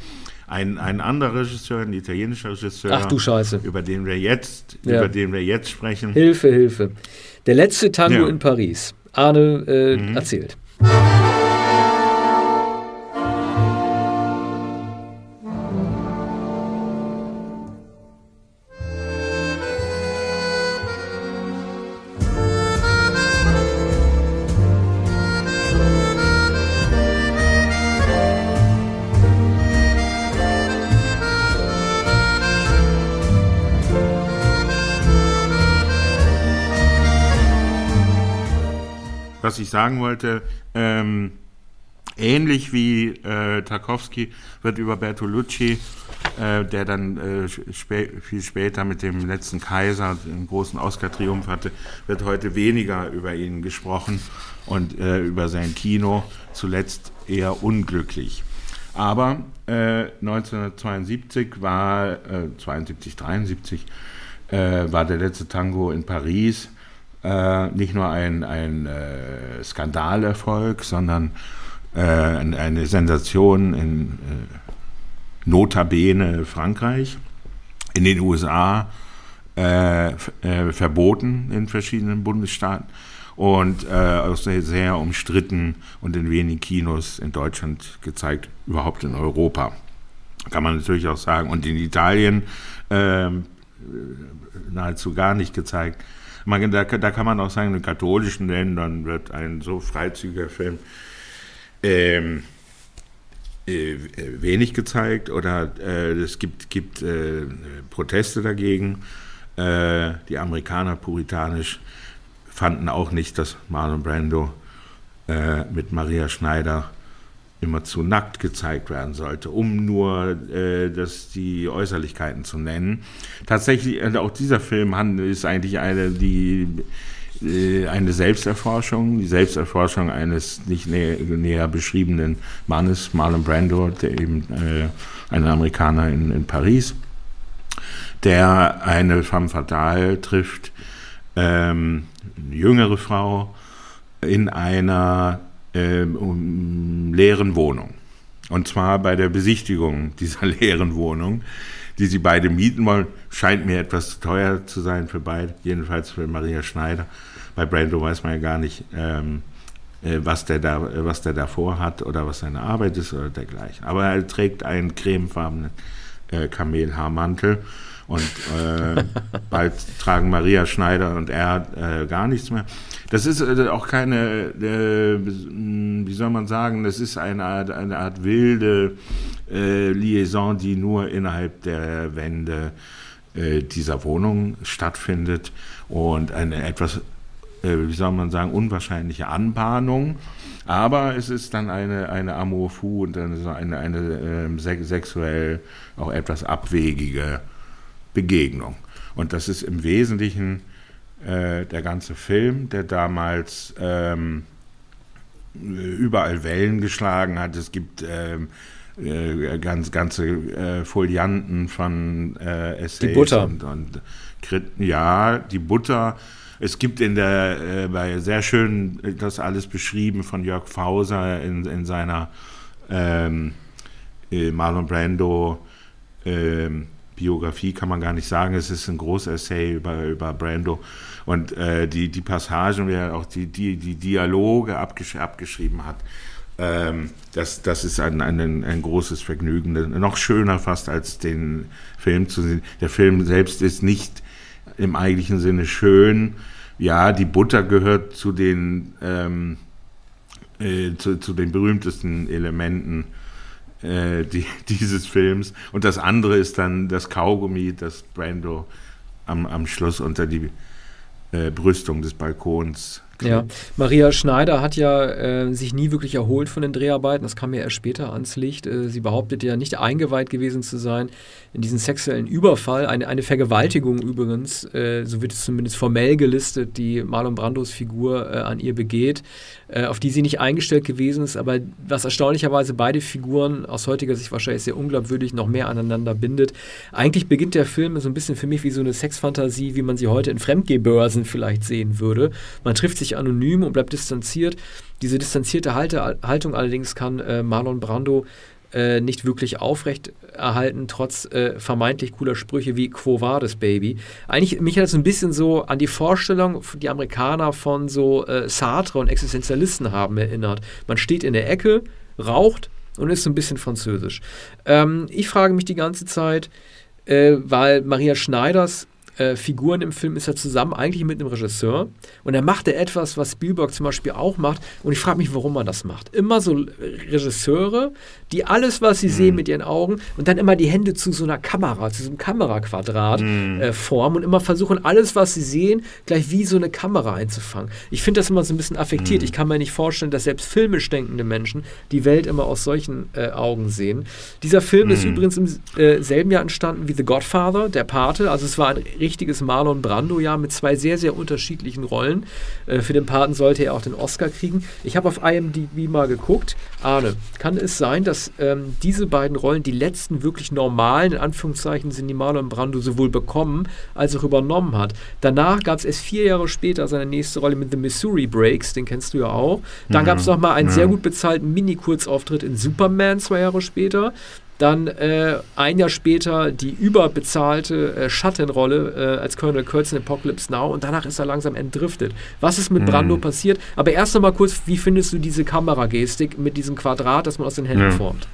ein, ein anderer Regisseur, ein italienischer Regisseur, Ach du Scheiße. über den wir jetzt, ja. über den wir jetzt sprechen. Hilfe, Hilfe. Der letzte Tango ja. in Paris. Arne äh, mhm. erzählt. Ich sagen wollte, ähm, ähnlich wie äh, Tarkovsky wird über Bertolucci, äh, der dann äh, spä viel später mit dem letzten Kaiser einen großen Oscar-Triumph hatte, wird heute weniger über ihn gesprochen und äh, über sein Kino, zuletzt eher unglücklich. Aber 1972 äh, war, 72, 73, äh, war der letzte Tango in Paris äh, nicht nur ein, ein äh, Skandalerfolg, sondern äh, eine Sensation in äh, Notabene Frankreich, in den USA äh, äh, verboten in verschiedenen Bundesstaaten und auch sehr, sehr umstritten und in wenigen Kinos in Deutschland gezeigt, überhaupt in Europa. Kann man natürlich auch sagen. Und in Italien äh, nahezu gar nicht gezeigt. Man, da, da, kann man auch sagen, in katholischen Ländern wird ein so freizügiger Film ähm, äh, wenig gezeigt oder äh, es gibt, gibt äh, Proteste dagegen. Äh, die Amerikaner puritanisch fanden auch nicht, dass Marlon Brando äh, mit Maria Schneider immer zu nackt gezeigt werden sollte, um nur äh, das, die Äußerlichkeiten zu nennen. Tatsächlich, äh, auch dieser Film ist eigentlich eine, die, äh, eine Selbsterforschung, die Selbsterforschung eines nicht nä näher beschriebenen Mannes, Marlon Brando, der eben äh, ein Amerikaner in, in Paris, der eine femme fatale trifft, ähm, eine jüngere Frau in einer äh, um, leeren Wohnung. Und zwar bei der Besichtigung dieser leeren Wohnung, die sie beide mieten wollen, scheint mir etwas zu teuer zu sein für beide, jedenfalls für Maria Schneider. Bei Brando weiß man ja gar nicht, ähm, äh, was, der da, was der davor hat oder was seine Arbeit ist oder dergleichen. Aber er trägt einen cremefarbenen äh, Kamelhaarmantel und äh, bald tragen Maria Schneider und er äh, gar nichts mehr. Das ist äh, auch keine, äh, wie soll man sagen, das ist eine Art, eine Art wilde äh, Liaison, die nur innerhalb der Wände äh, dieser Wohnung stattfindet und eine etwas, wie soll man sagen, unwahrscheinliche Anbahnung. Aber es ist dann eine, eine Amour fou und dann eine, eine, ähm, sexuell auch etwas abwegige Begegnung. Und das ist im Wesentlichen äh, der ganze Film, der damals ähm, überall Wellen geschlagen hat. Es gibt ähm, äh, ganz, ganze äh, Folianten von äh, Essays die Butter. und, und ja, die Butter. Es gibt in der, äh, bei sehr schön das alles beschrieben von Jörg Fauser in, in seiner ähm, äh, Marlon Brando ähm, Biografie kann man gar nicht sagen. Es ist ein Großessay über, über Brando. Und äh, die, die Passagen, wie er auch die, die, die Dialoge abgesch abgeschrieben hat, ähm, das, das ist ein, ein, ein großes Vergnügen. Noch schöner fast als den Film zu sehen. Der Film selbst ist nicht im eigentlichen Sinne schön. Ja, die Butter gehört zu den, ähm, äh, zu, zu den berühmtesten Elementen äh, die, dieses Films. Und das andere ist dann das Kaugummi, das Brando am, am Schluss unter die äh, Brüstung des Balkons ja, Maria Schneider hat ja äh, sich nie wirklich erholt von den Dreharbeiten. Das kam ja erst später ans Licht. Äh, sie behauptet ja nicht eingeweiht gewesen zu sein in diesen sexuellen Überfall. Eine, eine Vergewaltigung übrigens, äh, so wird es zumindest formell gelistet, die Marlon Brandos Figur äh, an ihr begeht, äh, auf die sie nicht eingestellt gewesen ist. Aber was erstaunlicherweise beide Figuren aus heutiger Sicht wahrscheinlich sehr unglaubwürdig noch mehr aneinander bindet. Eigentlich beginnt der Film so ein bisschen für mich wie so eine Sexfantasie, wie man sie heute in Fremdgehbörsen vielleicht sehen würde. Man trifft sich sich anonym und bleibt distanziert. Diese distanzierte Halte, Haltung allerdings kann äh, Marlon Brando äh, nicht wirklich aufrecht erhalten, trotz äh, vermeintlich cooler Sprüche wie Quo Vadis, Baby. Eigentlich, mich hat es ein bisschen so an die Vorstellung, die Amerikaner von so äh, Sartre und Existenzialisten haben erinnert. Man steht in der Ecke, raucht und ist so ein bisschen französisch. Ähm, ich frage mich die ganze Zeit, äh, weil Maria Schneiders äh, Figuren im Film ist er zusammen eigentlich mit einem Regisseur und er machte etwas, was Spielberg zum Beispiel auch macht und ich frage mich, warum er das macht. Immer so Regisseure, die alles, was sie mhm. sehen mit ihren Augen und dann immer die Hände zu so einer Kamera, zu so einem Kameraquadrat mhm. äh, formen und immer versuchen, alles, was sie sehen, gleich wie so eine Kamera einzufangen. Ich finde das immer so ein bisschen affektiert. Mhm. Ich kann mir nicht vorstellen, dass selbst filmisch denkende Menschen die Welt immer aus solchen äh, Augen sehen. Dieser Film ist mhm. übrigens im äh, selben Jahr entstanden wie The Godfather, der Pate. Also es war ein richtiges Marlon Brando-Jahr mit zwei sehr, sehr unterschiedlichen Rollen. Äh, für den Paten sollte er auch den Oscar kriegen. Ich habe auf IMDb mal geguckt. Arne, kann es sein, dass ähm, diese beiden Rollen die letzten wirklich normalen, in Anführungszeichen, sind, die Marlon Brando sowohl bekommen als auch übernommen hat? Danach gab es erst vier Jahre später seine nächste Rolle mit The Missouri Breaks, den kennst du ja auch. Dann mhm. gab es nochmal einen ja. sehr gut bezahlten Mini-Kurzauftritt in Superman zwei Jahre später. Dann äh, ein Jahr später die überbezahlte äh, Schattenrolle äh, als Colonel Kurtz in Apocalypse Now und danach ist er langsam entdriftet. Was ist mit Brando mhm. passiert? Aber erst noch mal kurz, wie findest du diese Kameragestik mit diesem Quadrat, das man aus den Händen ja. formt?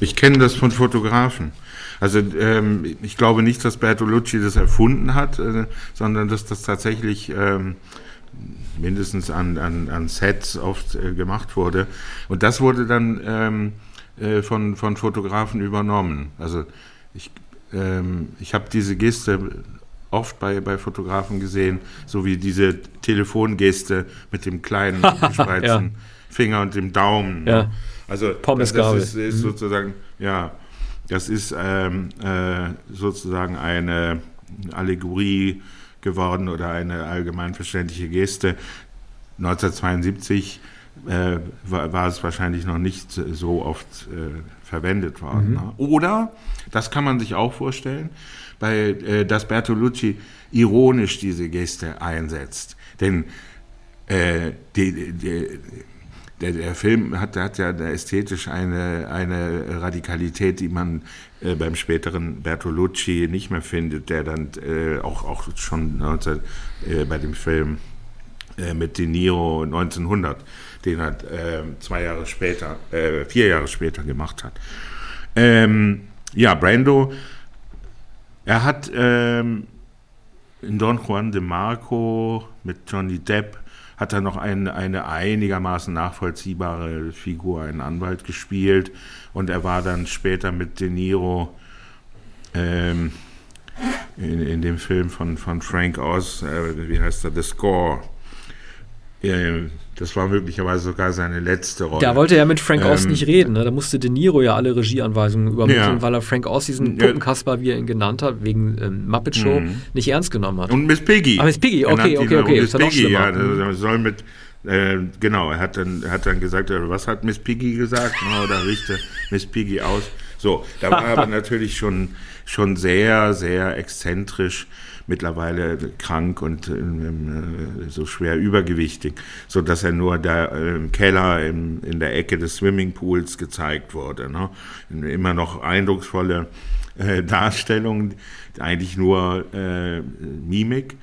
Ich kenne das von Fotografen. Also ähm, ich glaube nicht, dass Bertolucci das erfunden hat, äh, sondern dass das tatsächlich ähm, mindestens an, an, an Sets oft äh, gemacht wurde. Und das wurde dann ähm, äh, von, von Fotografen übernommen. Also ich, ähm, ich habe diese Geste oft bei, bei Fotografen gesehen, so wie diese Telefongeste mit dem kleinen gespreizten ja. Finger und dem Daumen. Ja. Also Pommesgabel. das ist, ist mhm. sozusagen, ja, das ist ähm, äh, sozusagen eine Allegorie geworden oder eine allgemeinverständliche Geste. 1972 äh, war, war, es wahrscheinlich noch nicht so oft äh, verwendet worden. Mhm. Ne? Oder, das kann man sich auch vorstellen, bei, äh, dass Bertolucci ironisch diese Geste einsetzt. Denn äh, die, die, der, der, Film hat, hat ja ästhetisch eine, eine Radikalität, die man äh, beim späteren Bertolucci nicht mehr findet, der dann äh, auch, auch schon 19, äh, bei dem Film äh, mit De Niro 1900 den er äh, zwei Jahre später, äh, vier Jahre später gemacht hat. Ähm, ja, Brando, er hat ähm, in Don Juan de Marco mit Johnny Depp hat er noch eine, eine einigermaßen nachvollziehbare Figur, einen Anwalt gespielt und er war dann später mit De Niro ähm, in, in dem Film von, von Frank Oz, äh, wie heißt er, The Score. Das war möglicherweise sogar seine letzte Rolle. Da wollte er mit Frank Oz ähm, nicht reden. Ne? Da musste De Niro ja alle Regieanweisungen übermitteln, ja. weil er Frank Oz, diesen Puppenkasper, wie er ihn genannt hat, wegen ähm, Muppet Show, mhm. nicht ernst genommen hat. Und Miss Piggy. Ah, Miss Piggy, okay, okay, okay. Miss Piggy, ja, das soll mit, äh, genau, er hat dann, hat dann gesagt, äh, was hat Miss Piggy gesagt? Oh, da richte Miss Piggy aus. So, da war er aber natürlich schon, schon sehr, sehr exzentrisch mittlerweile krank und äh, so schwer übergewichtig, so dass er nur da im Keller im, in der Ecke des Swimmingpools gezeigt wurde. Ne? Immer noch eindrucksvolle äh, Darstellungen, eigentlich nur äh, Mimik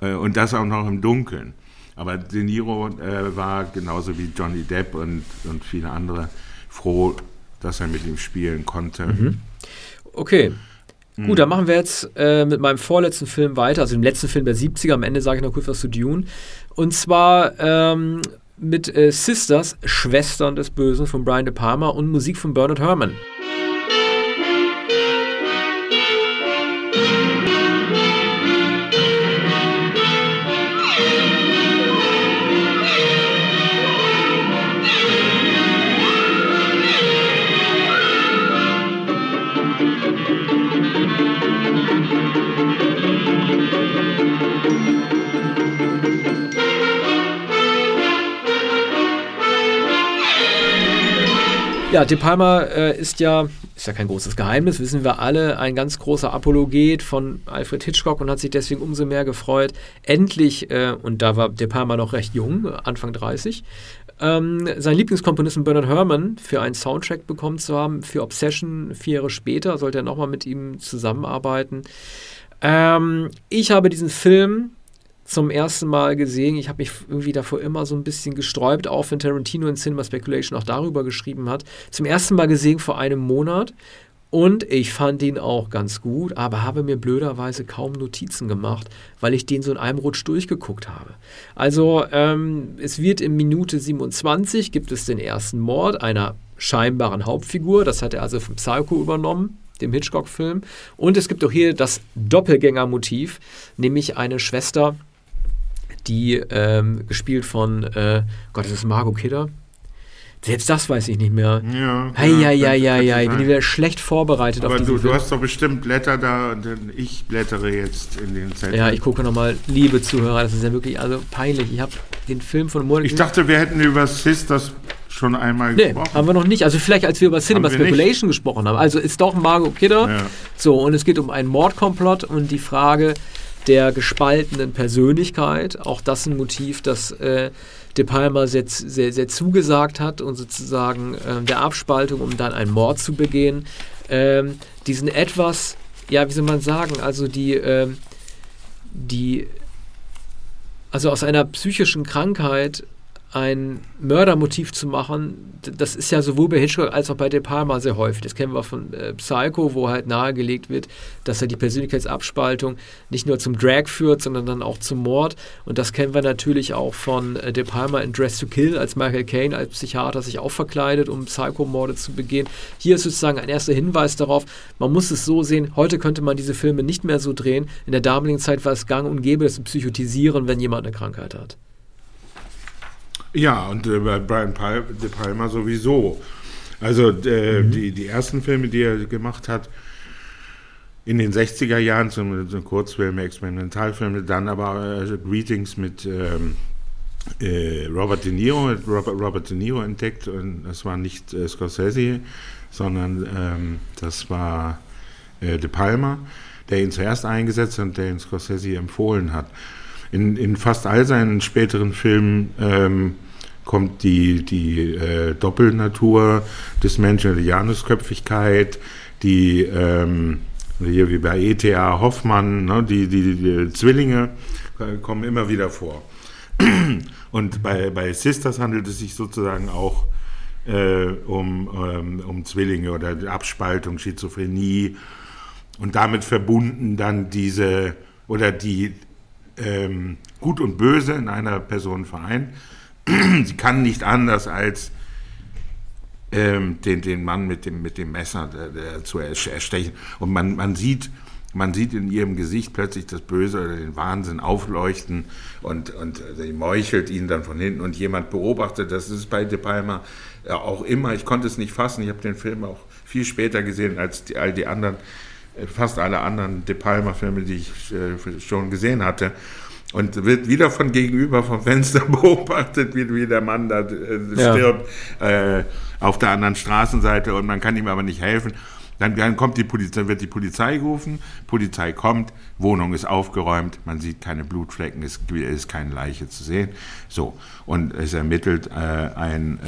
äh, und das auch noch im Dunkeln. Aber De Niro äh, war genauso wie Johnny Depp und, und viele andere froh, dass er mit ihm spielen konnte. Mhm. Okay. Gut, dann machen wir jetzt äh, mit meinem vorletzten Film weiter, also dem letzten Film der 70er. Am Ende sage ich noch kurz was zu Dune. Und zwar ähm, mit äh, Sisters, Schwestern des Bösen von Brian De Palma und Musik von Bernard Herrmann. De Palma äh, ist ja, ist ja kein großes Geheimnis, wissen wir alle, ein ganz großer Apologet von Alfred Hitchcock und hat sich deswegen umso mehr gefreut, endlich, äh, und da war De Palma noch recht jung, Anfang 30, ähm, seinen Lieblingskomponisten Bernard Herrmann für einen Soundtrack bekommen zu haben. Für Obsession vier Jahre später sollte er nochmal mit ihm zusammenarbeiten. Ähm, ich habe diesen Film zum ersten Mal gesehen. Ich habe mich irgendwie davor immer so ein bisschen gesträubt, auch wenn Tarantino in Cinema Speculation auch darüber geschrieben hat. Zum ersten Mal gesehen vor einem Monat. Und ich fand ihn auch ganz gut, aber habe mir blöderweise kaum Notizen gemacht, weil ich den so in einem Rutsch durchgeguckt habe. Also ähm, es wird in Minute 27 gibt es den ersten Mord einer scheinbaren Hauptfigur. Das hat er also vom Psycho übernommen, dem Hitchcock-Film. Und es gibt auch hier das Doppelgängermotiv, nämlich eine Schwester, die ähm, gespielt von, äh, Gott, ist das Margot Kidder? Selbst das weiß ich nicht mehr. Ja. Hei, ja, ja, ja, ja. Ich bin wieder schlecht vorbereitet Aber auf du, du hast doch bestimmt Blätter da und ich blättere jetzt in den Zetteln. Ja, ich gucke nochmal, liebe Zuhörer, das ist ja wirklich also peinlich. Ich habe den Film von Monat. Ich dachte, wir hätten über Sisters schon einmal nee, gesprochen. haben wir noch nicht. Also vielleicht, als wir über Cinema Speculation gesprochen haben. Also ist doch Margot Kidder. Ja. So, und es geht um einen Mordkomplott und die Frage der gespaltenen Persönlichkeit. Auch das ein Motiv, das äh, De Palma sehr, sehr, sehr zugesagt hat und sozusagen äh, der Abspaltung, um dann einen Mord zu begehen. Ähm, diesen etwas, ja, wie soll man sagen, also die, ähm, die, also aus einer psychischen Krankheit ein Mördermotiv zu machen, das ist ja sowohl bei Hitchcock als auch bei De Palma sehr häufig. Das kennen wir von äh, Psycho, wo halt nahegelegt wird, dass er die Persönlichkeitsabspaltung nicht nur zum Drag führt, sondern dann auch zum Mord. Und das kennen wir natürlich auch von äh, De Palma in Dress to Kill, als Michael Caine als Psychiater sich auch verkleidet, um Psycho-Morde zu begehen. Hier ist sozusagen ein erster Hinweis darauf, man muss es so sehen, heute könnte man diese Filme nicht mehr so drehen. In der damaligen Zeit war es gang und gäbe, das zu psychotisieren, wenn jemand eine Krankheit hat. Ja, und äh, bei Brian Pal De Palma sowieso. Also äh, mhm. die, die ersten Filme, die er gemacht hat, in den 60er Jahren, zum, zum Kurzfilme, Experimentalfilme, dann aber äh, Greetings mit ähm, äh, Robert De Niro, Robert, Robert De Niro entdeckt und das war nicht äh, Scorsese, sondern ähm, das war äh, De Palma, der ihn zuerst eingesetzt und der ihn Scorsese empfohlen hat in, in fast all seinen späteren Filmen ähm, kommt die, die äh, Doppelnatur des Menschen, die Janusköpfigkeit, die, ähm, hier wie bei E.T.A. Hoffmann, ne, die, die, die Zwillinge äh, kommen immer wieder vor. Und bei, bei Sisters handelt es sich sozusagen auch äh, um, ähm, um Zwillinge oder Abspaltung, Schizophrenie und damit verbunden dann diese oder die ähm, Gut und Böse in einer Person vereint. Sie kann nicht anders als ähm, den, den Mann mit dem, mit dem Messer der, der zu erstechen. Und man, man sieht, man sieht in ihrem Gesicht plötzlich das Böse oder den Wahnsinn aufleuchten und, und sie meuchelt ihn dann von hinten und jemand beobachtet, das ist bei De Palma ja, auch immer, ich konnte es nicht fassen, ich habe den Film auch viel später gesehen als die, all die anderen fast alle anderen De Palma-Filme, die ich äh, schon gesehen hatte. Und wird wieder von gegenüber vom Fenster beobachtet, wie, wie der Mann da äh, stirbt ja. äh, auf der anderen Straßenseite und man kann ihm aber nicht helfen. Dann, dann kommt die Polizei, wird die Polizei gerufen, Polizei kommt, Wohnung ist aufgeräumt, man sieht keine Blutflecken, es ist keine Leiche zu sehen. So, und es ermittelt äh, ein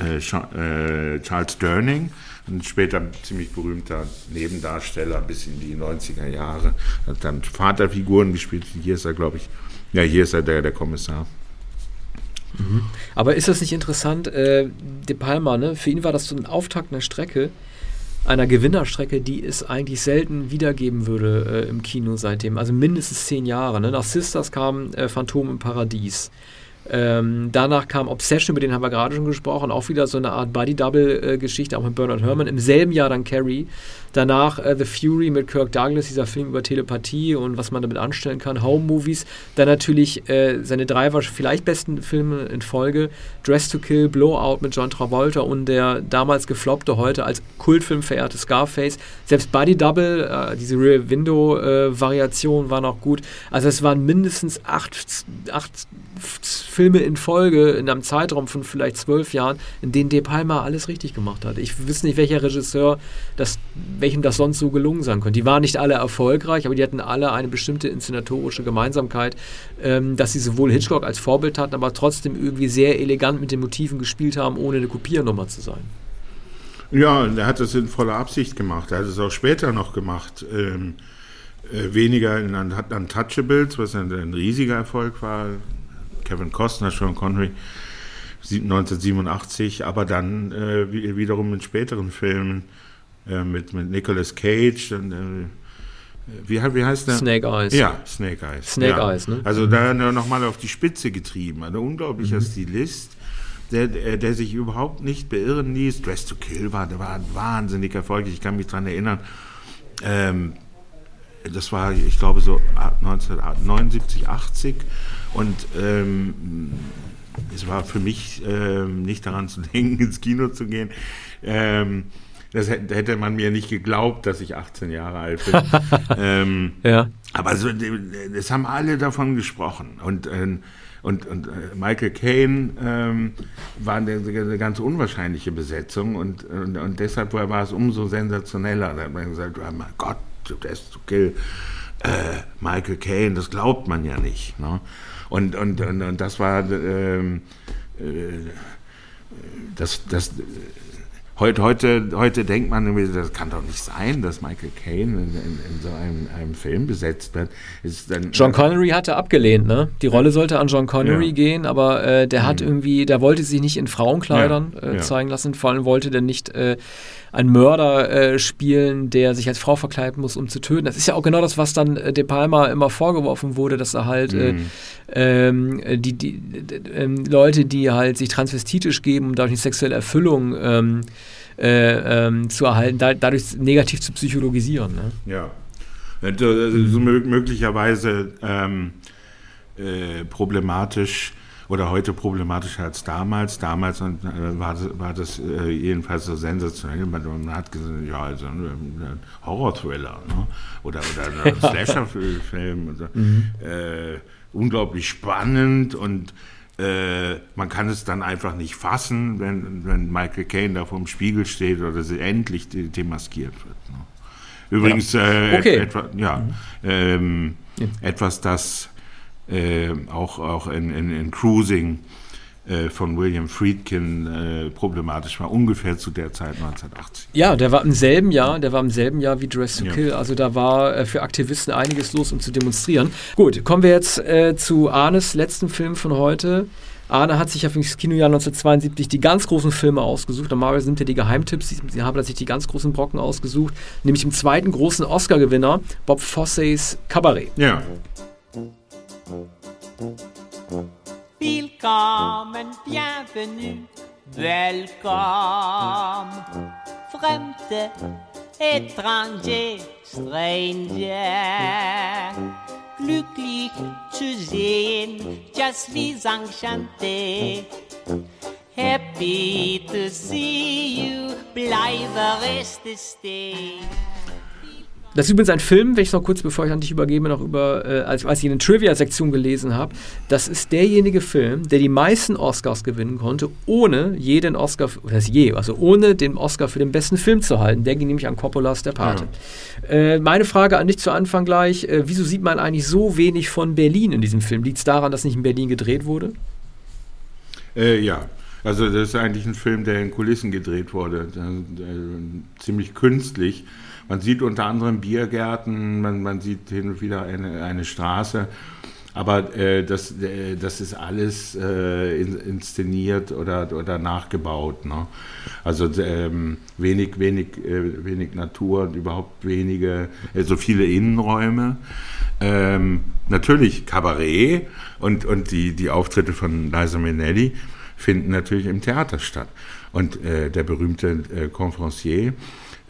äh, äh, äh Charles Durning, ein später ziemlich berühmter Nebendarsteller bis in die 90er Jahre. Hat dann Vaterfiguren gespielt. Hier ist er, glaube ich, ja, hier ist er der, der Kommissar. Mhm. Aber ist das nicht interessant? Äh, De Palma, ne? für ihn war das so ein Auftakt einer Strecke, einer Gewinnerstrecke, die es eigentlich selten wiedergeben würde äh, im Kino seitdem. Also mindestens zehn Jahre. Ne? Nach Sisters kam äh, Phantom im Paradies. Ähm, danach kam Obsession, über den haben wir gerade schon gesprochen, auch wieder so eine Art Body-Double-Geschichte, auch mit Bernard Herrmann. Im selben Jahr dann Carrie. Danach äh, The Fury mit Kirk Douglas, dieser Film über Telepathie und was man damit anstellen kann. Home-Movies. Dann natürlich äh, seine drei vielleicht besten Filme in Folge. Dress to Kill, Blowout mit John Travolta und der damals gefloppte, heute als Kultfilm verehrte Scarface. Selbst Body Double, äh, diese Rear Window-Variation war noch gut. Also es waren mindestens acht, acht Filme in Folge in einem Zeitraum von vielleicht zwölf Jahren, in denen De Palma alles richtig gemacht hat. Ich weiß nicht, welcher Regisseur, das, welchem das sonst so gelungen sein könnte. Die waren nicht alle erfolgreich, aber die hatten alle eine bestimmte inszenatorische Gemeinsamkeit, ähm, dass sie sowohl Hitchcock als Vorbild hatten, aber trotzdem irgendwie sehr elegant mit den Motiven gespielt haben, ohne eine Kopiernummer zu sein. Ja, er hat das in voller Absicht gemacht. Er hat es auch später noch gemacht. Ähm, äh, weniger in Untouchables, was ein, ein riesiger Erfolg war, Kevin Costner, Sean Connery 1987, aber dann äh, wiederum in späteren Filmen äh, mit, mit Nicolas Cage. Und, äh, wie, wie heißt der? Snake Eyes. Ja, Snake Eyes. Snake ja. Eyes, ne? Also da nochmal auf die Spitze getrieben. Ein unglaublicher mhm. Stilist. Der, der, sich überhaupt nicht beirren ließ. Dress to Kill war, der war wahnsinnig erfolgreich. Ich kann mich daran erinnern. Ähm, das war, ich glaube, so 1979, 80. Und ähm, es war für mich ähm, nicht daran zu denken, ins Kino zu gehen. Ähm, das hätte man mir nicht geglaubt, dass ich 18 Jahre alt bin. ähm, ja. Aber so, das haben alle davon gesprochen. Und, ähm, und, und äh, Michael Caine ähm, war eine, eine, ganz unwahrscheinliche Besetzung und, und, und, deshalb war es umso sensationeller. Da hat man gesagt, oh mein Gott, der ist zu kill. Äh, Michael Caine, das glaubt man ja nicht. Ne? Und, und, und, und, das war ähm, äh, das, das Heute, heute, heute denkt man, das kann doch nicht sein, dass Michael Caine in, in, in so einem, einem, Film besetzt wird. Dann, John Connery hatte abgelehnt, ne? Die Rolle sollte an John Connery ja. gehen, aber äh, der hat mhm. irgendwie, der wollte sich nicht in Frauenkleidern ja. Äh, zeigen lassen, vor allem wollte der nicht äh, einen Mörder äh, spielen, der sich als Frau verkleiden muss, um zu töten. Das ist ja auch genau das, was dann äh, De Palma immer vorgeworfen wurde, dass er halt äh, mhm. ähm, die, die, die ähm, Leute, die halt sich transvestitisch geben, um dadurch eine sexuelle Erfüllung ähm, äh, ähm, zu erhalten, da, dadurch negativ zu psychologisieren. Ne? Ja. Also, möglicherweise ähm, äh, problematisch oder heute problematischer als damals. Damals äh, war, das, war das äh, jedenfalls so sensationell. Man, hat gesagt, ja, also ein, ein Horror-Thriller ne? oder, oder ein Slasher-Film. So. Mhm. Äh, unglaublich spannend und äh, man kann es dann einfach nicht fassen, wenn, wenn Michael Caine da vor dem Spiegel steht oder sie endlich demaskiert wird. Ne? Übrigens, ja. Äh, okay. etwa, ja, mhm. ähm, ja. etwas, das äh, auch, auch in, in, in Cruising von William Friedkin äh, problematisch war, ungefähr zu der Zeit 1980. Ja, der war im selben Jahr, der war im selben Jahr wie Dress to ja. Kill. Also da war äh, für Aktivisten einiges los, um zu demonstrieren. Gut, kommen wir jetzt äh, zu Arnes letzten Film von heute. Arne hat sich ja für das Kinojahr 1972 die ganz großen Filme ausgesucht. Normalerweise sind ja die Geheimtipps. Sie, sie haben sich die ganz großen Brocken ausgesucht. Nämlich im zweiten großen Oscar-Gewinner, Bob Fosseys Cabaret. Ja. Willkommen, bienvenue, welcome. Fremde, étranger, stranger. Glücklich zu sehen, just wie enchanté. Happy to see you, bleibe reste stay. Das ist übrigens ein Film, wenn ich noch kurz, bevor ich an dich übergebe, noch über, äh, als, als ich eine Trivia-Sektion gelesen habe. Das ist derjenige Film, der die meisten Oscars gewinnen konnte, ohne jeden Oscar, das je, also ohne den Oscar für den besten Film zu halten. Der ging nämlich an Coppolas Der Pate. Ja. Äh, meine Frage an dich zu Anfang gleich: äh, Wieso sieht man eigentlich so wenig von Berlin in diesem Film? Liegt es daran, dass nicht in Berlin gedreht wurde? Äh, ja. Also das ist eigentlich ein Film, der in Kulissen gedreht wurde, ziemlich künstlich. Man sieht unter anderem Biergärten, man, man sieht hin und wieder eine, eine Straße. Aber äh, das, äh, das ist alles äh, inszeniert oder, oder nachgebaut. Ne? Also ähm, wenig, wenig, äh, wenig Natur überhaupt wenige, so also viele Innenräume. Ähm, natürlich Kabarett und, und die, die Auftritte von Liza Minnelli finden natürlich im Theater statt. Und äh, der berühmte äh, Conferencier,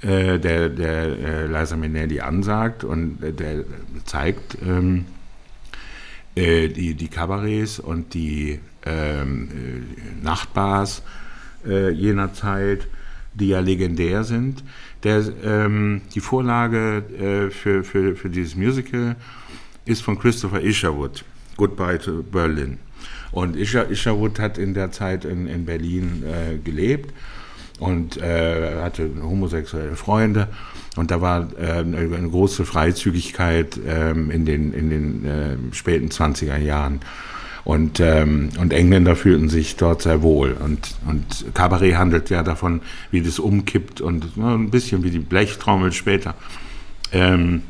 äh, der, der äh, Liza Minnelli ansagt und äh, der zeigt ähm, äh, die, die Kabarets und die ähm, äh, Nachtbars äh, jener Zeit, die ja legendär sind. Der, ähm, die Vorlage für, für, für dieses Musical ist von Christopher Isherwood, Goodbye to Berlin. Und Isherwood hat in der Zeit in, in Berlin gelebt und äh, hatte homosexuelle Freunde und da war äh, eine große Freizügigkeit ähm, in den, in den äh, späten 20er Jahren. Und, ähm, und Engländer fühlten sich dort sehr wohl. Und, und Cabaret handelt ja davon, wie das umkippt und ja, ein bisschen wie die Blechtrommel später, ähm,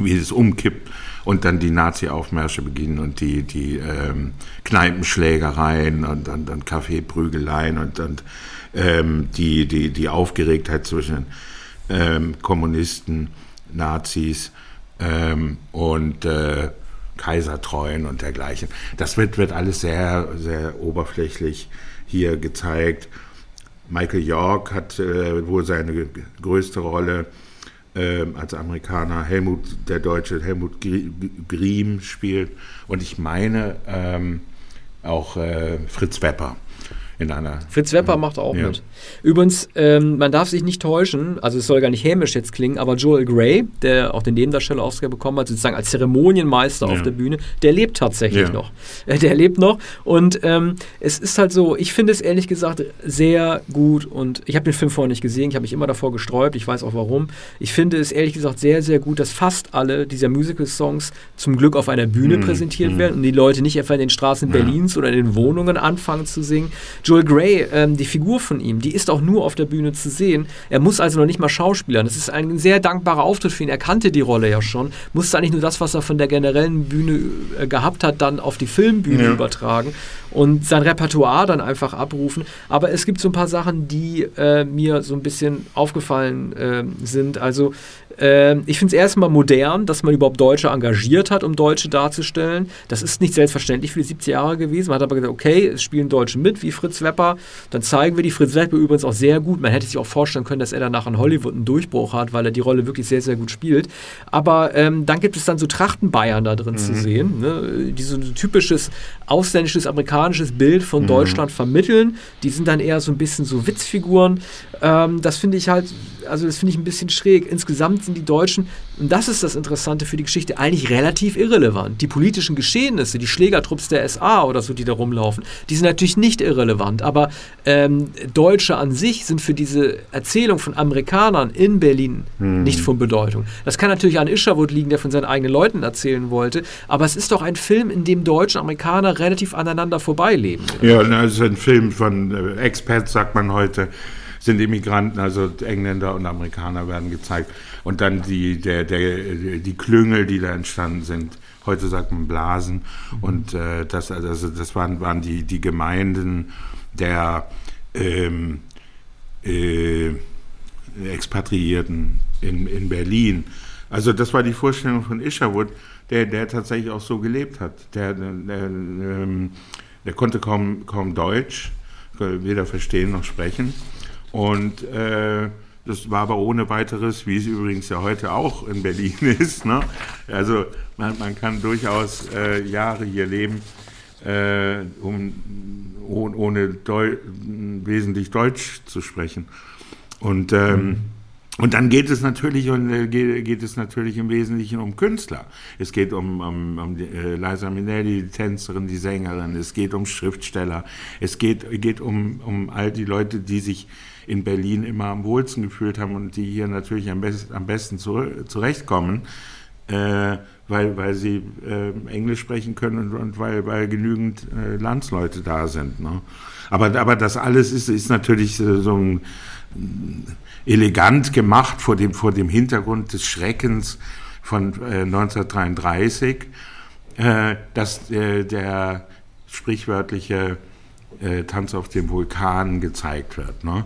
wie das umkippt und dann die Nazi-Aufmärsche beginnen und die, die ähm, Kneipenschlägereien und, und, und Kaffeeprügeleien und, und ähm, die, die, die Aufgeregtheit zwischen ähm, Kommunisten, Nazis ähm, und äh, Kaisertreuen und dergleichen. Das wird, wird alles sehr, sehr oberflächlich hier gezeigt. Michael York hat äh, wohl seine größte Rolle äh, als Amerikaner. Helmut, der Deutsche Helmut Griem spielt. Und ich meine ähm, auch äh, Fritz Wepper in einer. Fritz Wepper macht auch mit. Übrigens, ähm, man darf sich nicht täuschen, also es soll gar nicht hämisch jetzt klingen, aber Joel Gray, der auch den Nebendarsteller Oscar bekommen hat, sozusagen als Zeremonienmeister ja. auf der Bühne, der lebt tatsächlich ja. noch. Äh, der lebt noch und ähm, es ist halt so, ich finde es ehrlich gesagt sehr gut und ich habe den Film vorher nicht gesehen, ich habe mich immer davor gesträubt, ich weiß auch warum. Ich finde es ehrlich gesagt sehr, sehr gut, dass fast alle dieser Musical-Songs zum Glück auf einer Bühne mhm. präsentiert mhm. werden und die Leute nicht etwa in den Straßen Berlins oder in den Wohnungen anfangen zu singen. Joel Gray, ähm, die Figur von ihm, die ist auch nur auf der Bühne zu sehen. Er muss also noch nicht mal schauspielern. Das ist ein sehr dankbarer Auftritt für ihn. Er kannte die Rolle ja schon, musste eigentlich nur das, was er von der generellen Bühne äh, gehabt hat, dann auf die Filmbühne ja. übertragen und sein Repertoire dann einfach abrufen. Aber es gibt so ein paar Sachen, die äh, mir so ein bisschen aufgefallen äh, sind. Also äh, ich finde es erstmal modern, dass man überhaupt Deutsche engagiert hat, um Deutsche darzustellen. Das ist nicht selbstverständlich für die 70 Jahre gewesen. Man hat aber gesagt, okay, es spielen Deutsche mit, wie Fritz Wepper. Dann zeigen wir die. Fritz Wepper übrigens auch sehr gut. Man hätte sich auch vorstellen können, dass er danach in Hollywood einen Durchbruch hat, weil er die Rolle wirklich sehr, sehr gut spielt. Aber ähm, dann gibt es dann so Trachtenbayern da drin mhm. zu sehen, ne? die so ein typisches ausländisches, amerikanisches Bild von mhm. Deutschland vermitteln. Die sind dann eher so ein bisschen so Witzfiguren. Ähm, das finde ich halt, also das finde ich ein bisschen schräg. Insgesamt sind die Deutschen, und das ist das Interessante für die Geschichte, eigentlich relativ irrelevant. Die politischen Geschehnisse, die Schlägertrupps der SA oder so, die da rumlaufen, die sind natürlich nicht irrelevant, aber ähm, Deutsche an sich sind für diese Erzählung von Amerikanern in Berlin mhm. nicht von Bedeutung. Das kann natürlich an Isherwood liegen, der von seinen eigenen Leuten erzählen wollte, aber es ist doch ein Film, in dem Deutsche und Amerikaner relativ aneinander vorbeileben. Ja, es ist ein Film von äh, Expats, sagt man heute sind Immigranten, also Engländer und Amerikaner werden gezeigt. Und dann die, der, der, die Klüngel, die da entstanden sind. Heute sagt man Blasen. Und äh, das, also das waren, waren die, die Gemeinden der ähm, äh, Expatriierten in, in Berlin. Also das war die Vorstellung von Isherwood, der, der tatsächlich auch so gelebt hat. Der, der, der, ähm, der konnte kaum, kaum Deutsch, weder verstehen noch sprechen. Und äh, das war aber ohne weiteres, wie es übrigens ja heute auch in Berlin ist. Ne? Also man, man kann durchaus äh, Jahre hier leben, äh, um, ohne Deu wesentlich Deutsch zu sprechen. Und, ähm, mhm. Und dann geht es natürlich und äh, geht, es natürlich im Wesentlichen um Künstler. Es geht um, um, um die, äh, Liza Minnelli, die Tänzerin, die Sängerin. Es geht um Schriftsteller. Es geht, geht um, um all die Leute, die sich in Berlin immer am wohlsten gefühlt haben und die hier natürlich am, best, am besten zu, zurechtkommen, äh, weil, weil sie äh, Englisch sprechen können und, und weil, weil genügend äh, Landsleute da sind. Ne? Aber, aber das alles ist, ist natürlich so ein, elegant gemacht vor dem, vor dem Hintergrund des Schreckens von 1933, äh, äh, dass äh, der sprichwörtliche Tanz auf dem Vulkan gezeigt wird. Ne?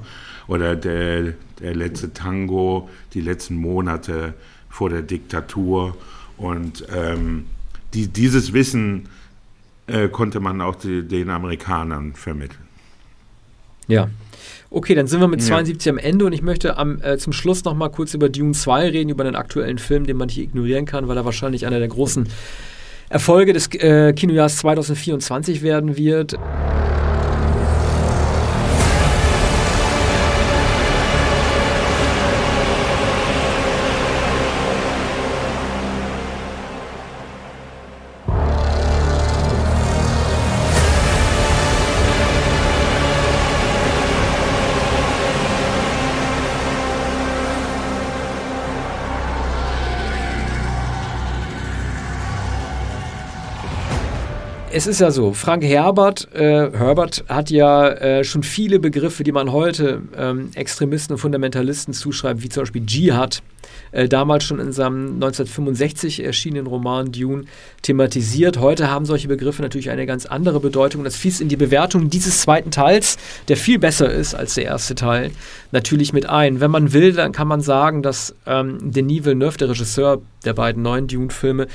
oder der, der letzte Tango, die letzten Monate vor der Diktatur. Und ähm, die, dieses Wissen äh, konnte man auch die, den Amerikanern vermitteln. Ja. Okay, dann sind wir mit 72 ja. am Ende und ich möchte am, äh, zum Schluss noch mal kurz über Dune 2 reden, über den aktuellen Film, den man nicht ignorieren kann, weil er wahrscheinlich einer der großen Erfolge des äh, Kinojahrs 2024 werden wird. Es ist ja so, Frank Herbert, äh, Herbert hat ja äh, schon viele Begriffe, die man heute ähm, Extremisten und Fundamentalisten zuschreibt, wie zum Beispiel Dschihad, äh, damals schon in seinem 1965 erschienenen Roman Dune thematisiert. Heute haben solche Begriffe natürlich eine ganz andere Bedeutung. Das fließt in die Bewertung dieses zweiten Teils, der viel besser ist als der erste Teil, natürlich mit ein. Wenn man will, dann kann man sagen, dass ähm, Denis Villeneuve, der Regisseur der beiden neuen Dune-Filme,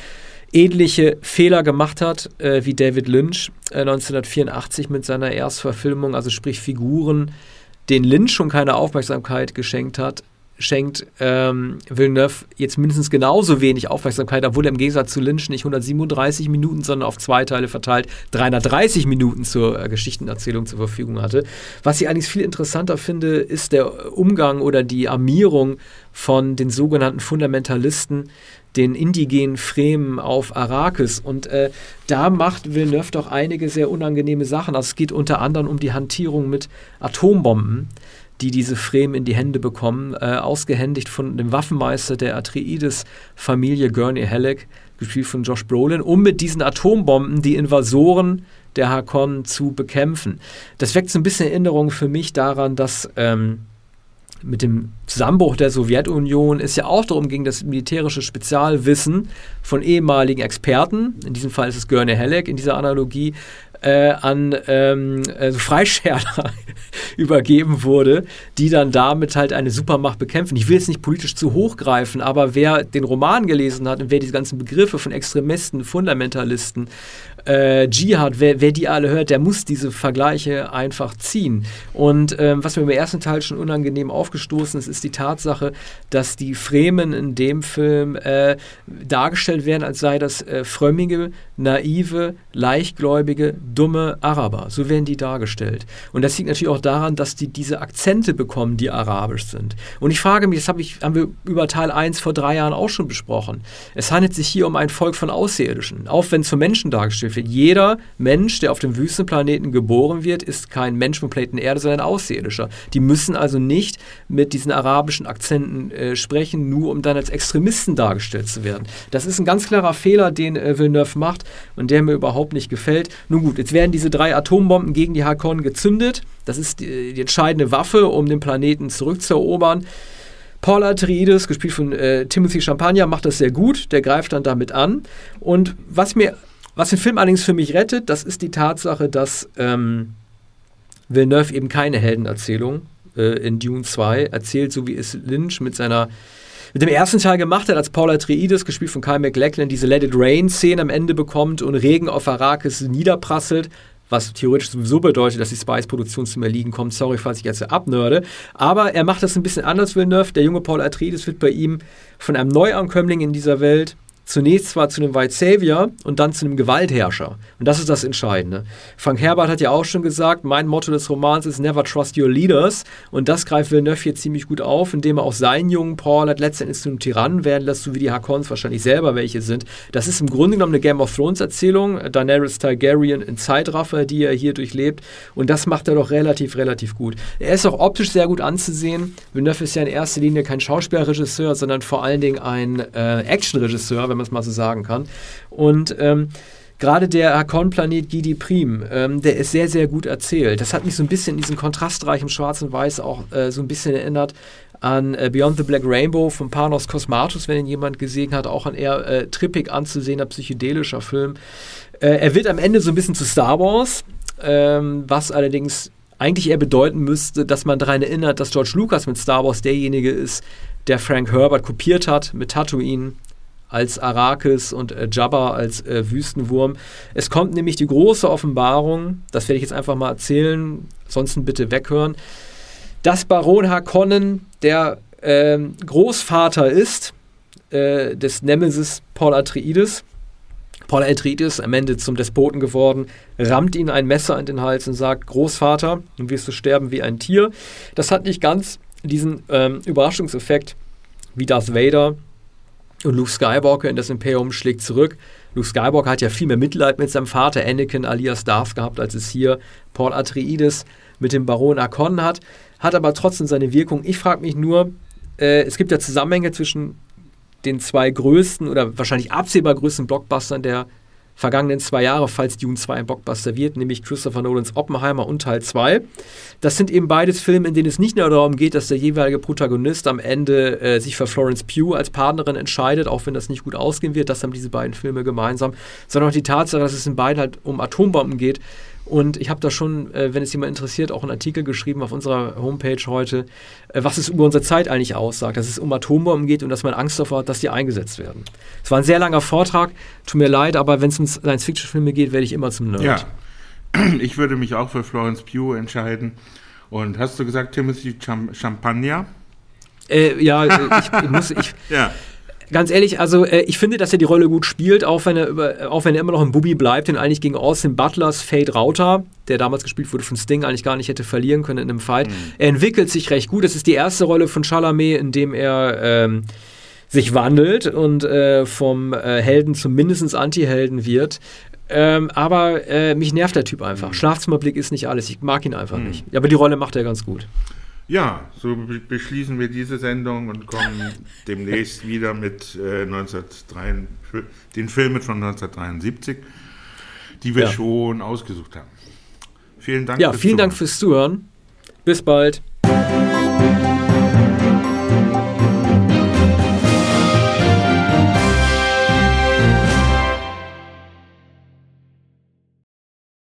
ähnliche Fehler gemacht hat äh, wie David Lynch äh, 1984 mit seiner Erstverfilmung, also sprich Figuren, denen Lynch schon keine Aufmerksamkeit geschenkt hat, schenkt ähm, Villeneuve jetzt mindestens genauso wenig Aufmerksamkeit, obwohl er im Gegensatz zu Lynch nicht 137 Minuten, sondern auf zwei Teile verteilt 330 Minuten zur äh, Geschichtenerzählung zur Verfügung hatte. Was ich eigentlich viel interessanter finde, ist der Umgang oder die Armierung von den sogenannten Fundamentalisten, den indigenen Fremen auf Arrakis. Und äh, da macht Villeneuve doch einige sehr unangenehme Sachen. Also es geht unter anderem um die Hantierung mit Atombomben, die diese Fremen in die Hände bekommen, äh, ausgehändigt von dem Waffenmeister der Atreides-Familie Gurney Halleck, gespielt von Josh Brolin, um mit diesen Atombomben die Invasoren der Hakon zu bekämpfen. Das weckt so ein bisschen Erinnerung für mich daran, dass ähm, mit dem Zusammenbruch der Sowjetunion es ja auch darum ging, das militärische Spezialwissen von ehemaligen Experten, in diesem Fall ist es Görne Helleck in dieser Analogie, äh, an ähm, also Freischärler übergeben wurde, die dann damit halt eine Supermacht bekämpfen. Ich will jetzt nicht politisch zu hoch greifen, aber wer den Roman gelesen hat und wer diese ganzen Begriffe von Extremisten, Fundamentalisten äh, Dschihad, wer, wer, die alle hört, der muss diese Vergleiche einfach ziehen. Und ähm, was mir im ersten Teil schon unangenehm aufgestoßen ist, ist die Tatsache, dass die Fremen in dem Film äh, dargestellt werden, als sei das äh, frömmige, naive, leichtgläubige, dumme Araber. So werden die dargestellt. Und das liegt natürlich auch daran, dass die diese Akzente bekommen, die arabisch sind. Und ich frage mich, das hab ich, haben wir über Teil 1 vor drei Jahren auch schon besprochen. Es handelt sich hier um ein Volk von Außerirdischen, auch wenn zum Menschen dargestellt wird wird. Jeder Mensch, der auf dem Wüstenplaneten geboren wird, ist kein Mensch vom Planeten Erde, sondern ein Außerirdischer. Die müssen also nicht mit diesen arabischen Akzenten äh, sprechen, nur um dann als Extremisten dargestellt zu werden. Das ist ein ganz klarer Fehler, den äh, Villeneuve macht und der mir überhaupt nicht gefällt. Nun gut, jetzt werden diese drei Atombomben gegen die Hakon gezündet. Das ist die, die entscheidende Waffe, um den Planeten zurückzuerobern. Paul Atreides, gespielt von äh, Timothy Champagner, macht das sehr gut. Der greift dann damit an. Und was mir was den Film allerdings für mich rettet, das ist die Tatsache, dass ähm, Villeneuve eben keine Heldenerzählung äh, in Dune 2 erzählt, so wie es Lynch mit seiner mit dem ersten Teil gemacht hat, als Paul Atreides, gespielt von Kyle MacLachlan, diese Let It Rain-Szene am Ende bekommt und Regen auf Arrakis niederprasselt, was theoretisch sowieso bedeutet, dass die Spice-Produktion zum Erliegen kommt. Sorry, falls ich jetzt abnörde. Aber er macht das ein bisschen anders, Villeneuve. Der junge Paul Atreides wird bei ihm von einem Neuankömmling in dieser Welt zunächst zwar zu einem White Savior und dann zu einem Gewaltherrscher. Und das ist das Entscheidende. Frank Herbert hat ja auch schon gesagt, mein Motto des Romans ist Never Trust Your Leaders. Und das greift Villeneuve hier ziemlich gut auf, indem er auch seinen jungen Paul hat letztendlich zu einem Tyrannen werden lässt, so wie die Hakons wahrscheinlich selber welche sind. Das ist im Grunde genommen eine Game of Thrones Erzählung. Daenerys Targaryen in Zeitraffer, die er hier durchlebt. Und das macht er doch relativ, relativ gut. Er ist auch optisch sehr gut anzusehen. Villeneuve ist ja in erster Linie kein Schauspielregisseur, sondern vor allen Dingen ein äh, Actionregisseur, wenn man es mal so sagen kann. Und ähm, gerade der Hakon-Planet Gidi Prim, ähm, der ist sehr, sehr gut erzählt. Das hat mich so ein bisschen in diesem kontrastreichen Schwarz und Weiß auch äh, so ein bisschen erinnert an äh, Beyond the Black Rainbow von Panos Cosmatos, wenn ihn jemand gesehen hat, auch ein eher äh, trippig anzusehender psychedelischer Film. Äh, er wird am Ende so ein bisschen zu Star Wars, ähm, was allerdings eigentlich eher bedeuten müsste, dass man daran erinnert, dass George Lucas mit Star Wars derjenige ist, der Frank Herbert kopiert hat mit Tatooine, als Arrakis und äh, Jabba als äh, Wüstenwurm. Es kommt nämlich die große Offenbarung, das werde ich jetzt einfach mal erzählen, ansonsten bitte weghören, dass Baron Harkonnen der äh, Großvater ist äh, des Nemesis Paul Atreides. Paul Atreides, am Ende zum Despoten geworden, rammt ihn ein Messer in den Hals und sagt, Großvater, nun wirst du sterben wie ein Tier. Das hat nicht ganz diesen ähm, Überraschungseffekt wie Darth Vader, und Luke Skywalker in das Imperium schlägt zurück. Luke Skywalker hat ja viel mehr Mitleid mit seinem Vater Anakin alias Darth gehabt, als es hier Paul Atreides mit dem Baron Akon hat. Hat aber trotzdem seine Wirkung. Ich frage mich nur, äh, es gibt ja Zusammenhänge zwischen den zwei größten oder wahrscheinlich absehbar größten Blockbustern der vergangenen zwei Jahre, falls Dune 2 ein Blockbuster wird, nämlich Christopher Nolans Oppenheimer und Teil 2. Das sind eben beides Filme, in denen es nicht nur darum geht, dass der jeweilige Protagonist am Ende äh, sich für Florence Pugh als Partnerin entscheidet, auch wenn das nicht gut ausgehen wird. Das haben diese beiden Filme gemeinsam, sondern auch die Tatsache, dass es in beiden halt um Atombomben geht und ich habe da schon, äh, wenn es jemand interessiert, auch einen Artikel geschrieben auf unserer Homepage heute, äh, was es über unsere Zeit eigentlich aussagt, dass es um Atombomben geht und dass man Angst davor hat, dass die eingesetzt werden. Es war ein sehr langer Vortrag, tut mir leid, aber wenn es um Science-Fiction-Filme geht, werde ich immer zum Nerd. Ja, ich würde mich auch für Florence Pugh entscheiden. Und hast du gesagt, Timothy Cham Champagner? Äh, ja, ich, ich muss, ich, ja. Ganz ehrlich, also äh, ich finde, dass er die Rolle gut spielt, auch wenn er, über, auch wenn er immer noch ein Bubi bleibt, denn eigentlich gegen Austin Butlers Fade Rauter, der damals gespielt wurde von Sting, eigentlich gar nicht hätte verlieren können in einem Fight. Mhm. Er entwickelt sich recht gut. Das ist die erste Rolle von Chalamet, in dem er ähm, sich wandelt und äh, vom äh, Helden zum mindestens Anti-Helden wird. Ähm, aber äh, mich nervt der Typ einfach. Mhm. Schlafzimmerblick ist nicht alles. Ich mag ihn einfach mhm. nicht. Aber die Rolle macht er ganz gut. Ja, so beschließen wir diese Sendung und kommen demnächst wieder mit äh, 1903, den Filmen von 1973, die wir ja. schon ausgesucht haben. Vielen Dank. Ja, vielen Zuhören. Dank fürs Zuhören. Bis bald.